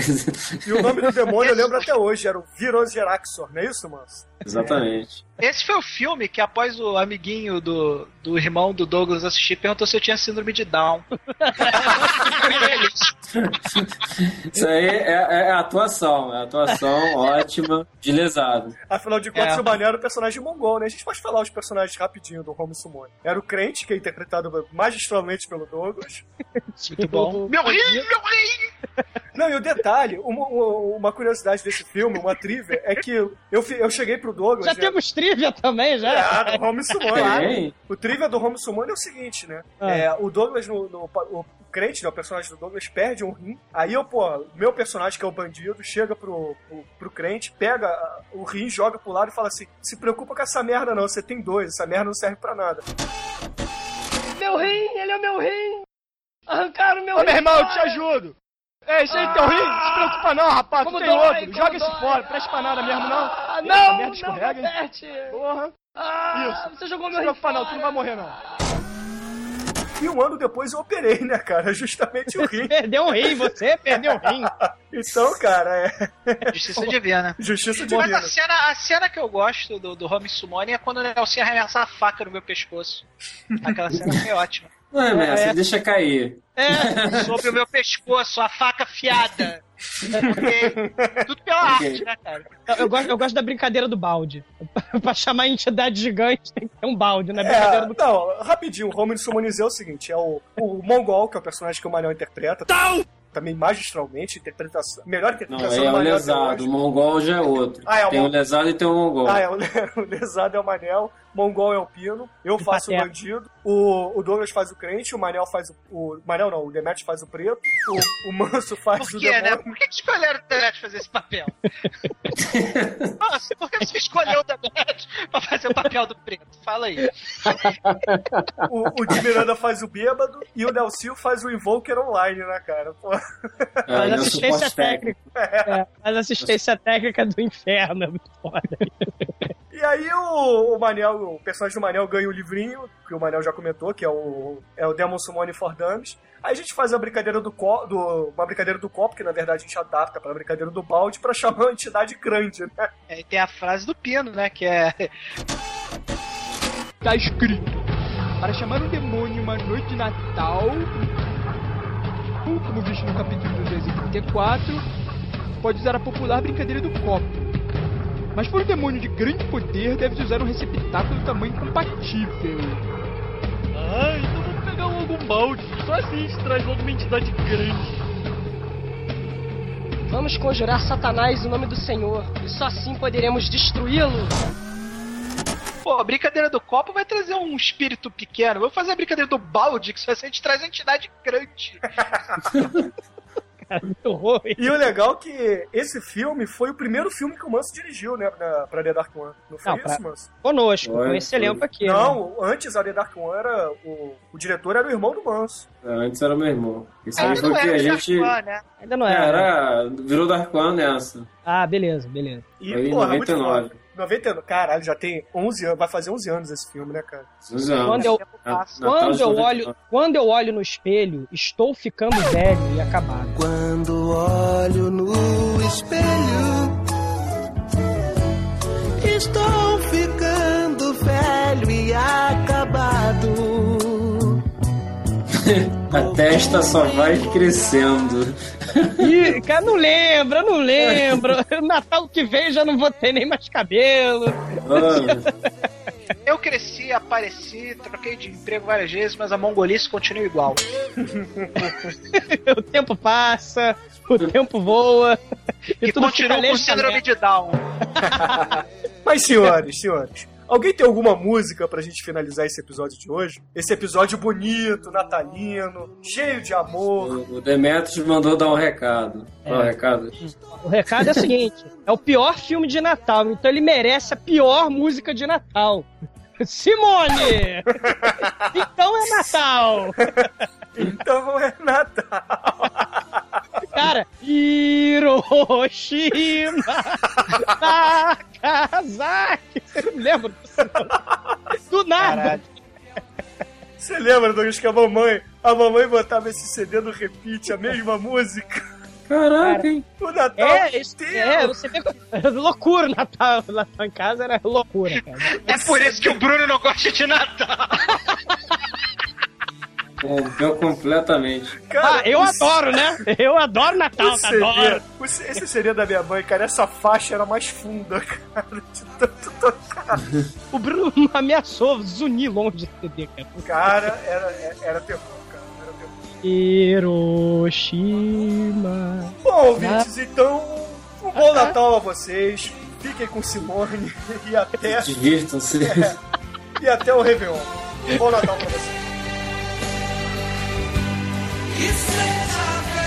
E o nome do demônio eu lembro até hoje, era o Virosgeraxor, não é isso, Manso?
Exatamente.
Esse foi o filme que, após o amiguinho do, do irmão do Douglas assistir, perguntou se eu tinha síndrome de Down.
Isso aí é, é a atuação, é a atuação <laughs> ótima de lesado.
Afinal de contas,
É.
o Mané era o personagem mongol, né? A gente pode falar os personagens rapidinho do Home Summon. Era o Crente, que é interpretado magistralmente pelo Douglas.
Muito bom. Meu rim, meu rim!
Não, e o detalhe, uma, uma- curiosidade desse filme, uma trivia, é que eu, eu cheguei pro Douglas.
Já
né?
temos trivia também, já.
É, do Home Summon.
Tem.
O trivia do Home Summon é o seguinte, né?
Ah.
É, o Douglas, no, no- o crente, né, o personagem do Douglas, perde um rim. Aí eu, pô, meu personagem, que é o bandido, chega pro, pro, pro crente, pega ah, o rim, joga pro lado e fala assim: se preocupa com essa merda não, você tem dois, essa merda não serve pra nada.
Meu rim, ele é o meu rim. Arrancaram meu
Ô,
rim.
meu irmão, eu te ajudo. É, esse aí teu rim, não se preocupa não, rapaz,
Como
tu tem
dói,
outro. Joga esse
dói.
fora, presta pra nada mesmo não.
Ah, não,
merda
não,
escorrega, hein?
Roberto.
Porra.
Ah,
Isso.
você jogou
Não
meu
se
rim
preocupa não, tu não vai morrer não.
E um ano depois eu operei, né, cara? Justamente o rim. <laughs>
Perdeu o rim, você perdeu o rim.
Então, cara, é.
Justiça divina. <laughs>
Justiça
Mas
divina.
a cena, a cena que eu gosto do, do Home Summoning é quando o Nelson arremessa a faca no meu pescoço. Aquela cena foi ótima.
Não é, Messi,
É.
deixa cair.
É,
Sobre o meu pescoço, a faca afiada. Ok? Tudo pela
Ok.
arte, né, cara?
eu, eu gosto, eu gosto da brincadeira do balde. <laughs> pra chamar entidade gigante tem que ter um balde na
É,
brincadeira do
não, rapidinho, o Romulo Sumonizeu é o seguinte: é o, o Mongol, que é o personagem que o Manel interpreta. Também magistralmente, interpretação, melhor
Não,
interpretação
é
do
o
Manel. até
lesado. O mongol já é outro.
Ah, é
tem o lesado e tem o mongol.
Ah, é, o, <laughs> o lesado é o Manel, Mongol é o Pino, eu faço o bandido, o, o Douglas faz o crente, o Manel faz o. O Manel não, o Demetrius faz o preto, o, o Manso faz
Por
o
quê, né? Por que que escolheram o Demet fazer esse papel? <laughs> Nossa, por que você escolheu o Demet pra fazer o papel do preto? Fala aí.
O, o Di Miranda faz o bêbado e o Nelcio faz o Invoker online, né, cara? Pô.
É,
Faz
é o
assistência
técnico.
técnica. É, faz assistência técnica do inferno. É muito foda.
E aí o, o Manel, o personagem do Manel ganha o livrinho, que o Manel já comentou, que é o, é o Demon Summon for Dummies. Aí a gente faz a brincadeira do, co, do uma brincadeira do copo, que na verdade a gente adapta para a brincadeira do balde pra <laughs> chamar uma entidade grande, né?
É, e tem a frase do Pino, né? Que é. <laughs>
Tá escrito: Para chamar um demônio em uma noite de Natal, como visto no capítulo 234, pode usar a popular brincadeira do copo. Mas para um demônio de grande poder, deve usar um receptáculo de tamanho compatível. Ah, então vamos pegar logo um balde. Só assim a gente traz logo uma entidade grande.
Vamos conjurar Satanás em nome do Senhor, e só assim poderemos destruí-lo.
Pô, a brincadeira do copo vai trazer um espírito pequeno. Vou fazer a brincadeira do balde, que só assim a gente traz a entidade grande. <laughs> <laughs>
Muito ruim.
E o legal é que esse filme foi o primeiro filme que o Manso dirigiu, né, pra, pra The Dark One. Não foi
Não,
isso,
pra-
Manso?
Conosco,
Foi,
com esse
foi.
elenco aqui. né?
Não, antes a The Dark One era. O, o diretor era o irmão do Manso.
É, Antes era meu irmão. Isso
Aí
aí foi o que
era
a
Dark
gente.
One, né?
Ainda não
É,
era.
era. Virou Dark One nessa.
Ah, beleza, beleza.
E,
Foi em
porra, muito
99.
Foda. 99. Caralho, já tem 11 anos. Vai fazer 11 anos esse filme, né, cara?
11 anos.
Quando eu,
Na- Natal
quando, eu
99.
olho, quando eu olho no espelho, estou ficando velho e acabado.
Quando olho no espelho, estou ficando velho e acabado. <laughs>
A testa só vai crescendo.
Ih, cara, não lembra, não lembro. <laughs> Natal que vem já não vou ter nem mais cabelo.
Ah,
Eu cresci, apareci, troquei de emprego várias vezes, mas a mongolice continua igual. <laughs>
o tempo passa, o tempo voa. E,
E
tudo
continuo com síndrome de Down. <laughs>
Mas, senhores, senhores, alguém tem alguma música pra gente finalizar esse episódio de hoje? Esse episódio bonito, natalino, cheio de amor.
o o Demetrius mandou dar um recado. É o recado?
O recado é o seguinte: é o pior filme de Natal, então ele merece a pior música de Natal. Simone! <laughs> então é Natal!
Então é Natal.
Cara, Hiroshima! <laughs> Nagasaki! Você não lembra disso? Do nada!
Você lembra, Douglas, que a mamãe, a mamãe botava esse CD no repeat, a mesma música?
Caraca, hein?
O Natal
É,
inteiro.
é, você vê que- <laughs> loucura o Natal. Natal em casa era loucura, cara.
É por isso que o Bruno não gosta de Natal. <laughs>
Rompeu completamente.
Ah, eu
o-
adoro, né? Eu adoro Natal,
CD,
adoro.
esse CD da minha mãe, cara, essa faixa era mais funda, <laughs> cara, de tanto tocar.
O Bruno <laughs> ameaçou zunir longe do CD, cara.
Cara, era, era terror, cara.
Hiroshima.
Bom, ouvintes, então, um bom Natal a vocês. Fiquem com Simone <laughs> e até,
Divirtam-se.
e até o Réveillon. Um bom Natal pra vocês.
E seja feliz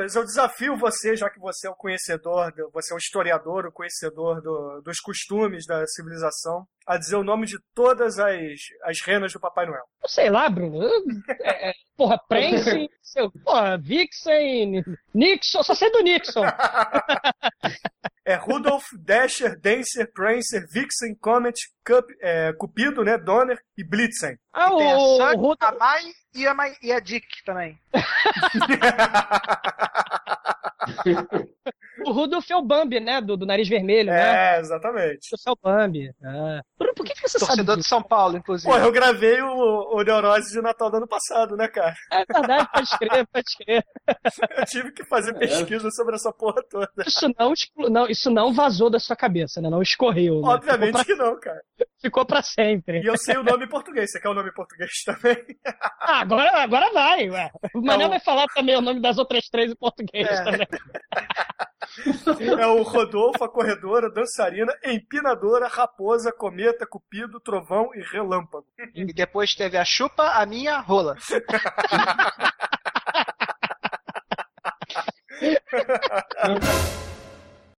Douglas, eu desafio você, já que você é o conhecedor, do- você é o historiador, o conhecedor do- dos costumes da civilização, a dizer o nome de todas as, as renas do Papai Noel.
Eu sei lá, Bruno. É, é, porra, Prince, <laughs> seu, porra, Vixen, Nixon, só sei do Nixon. <laughs>
É Rudolph, Dasher, Dancer, Prancer, Vixen, Comet, Cup, é, Cupido, né, Donner e Blitzen.
Ah,
E tem a
o,
Suck,
o Ru-
a Mai e a, e a Dick também. <laughs>
o Rudolph é o Bambi, né? Do, do nariz vermelho, né?
É, exatamente.
Esse é o Bambi. Ah. Por que, que você sabe
Torcedor de? São Paulo, inclusive.
Pô, eu gravei o, o Neurose de Natal do ano passado, né, cara?
É verdade, pode crer, pode crer. <laughs>
Eu tive que fazer pesquisa sobre essa porra toda.
Isso não, exclu- não, isso não vazou da sua cabeça, né? Não escorreu. Né?
Obviamente
ficou,
que não, cara.
pra, ficou pra sempre.
E eu sei o nome em português. Você quer o nome em português <laughs> também?
Ah, agora, agora vai, ué. O Mané
É o-
vai falar também o nome das outras três em português
É.
também. <laughs>
É o Rodolfo, a corredora, dançarina, empinadora, raposa, cometa, cupido, trovão e relâmpago.
E depois teve a chupa, a minha rola. <laughs>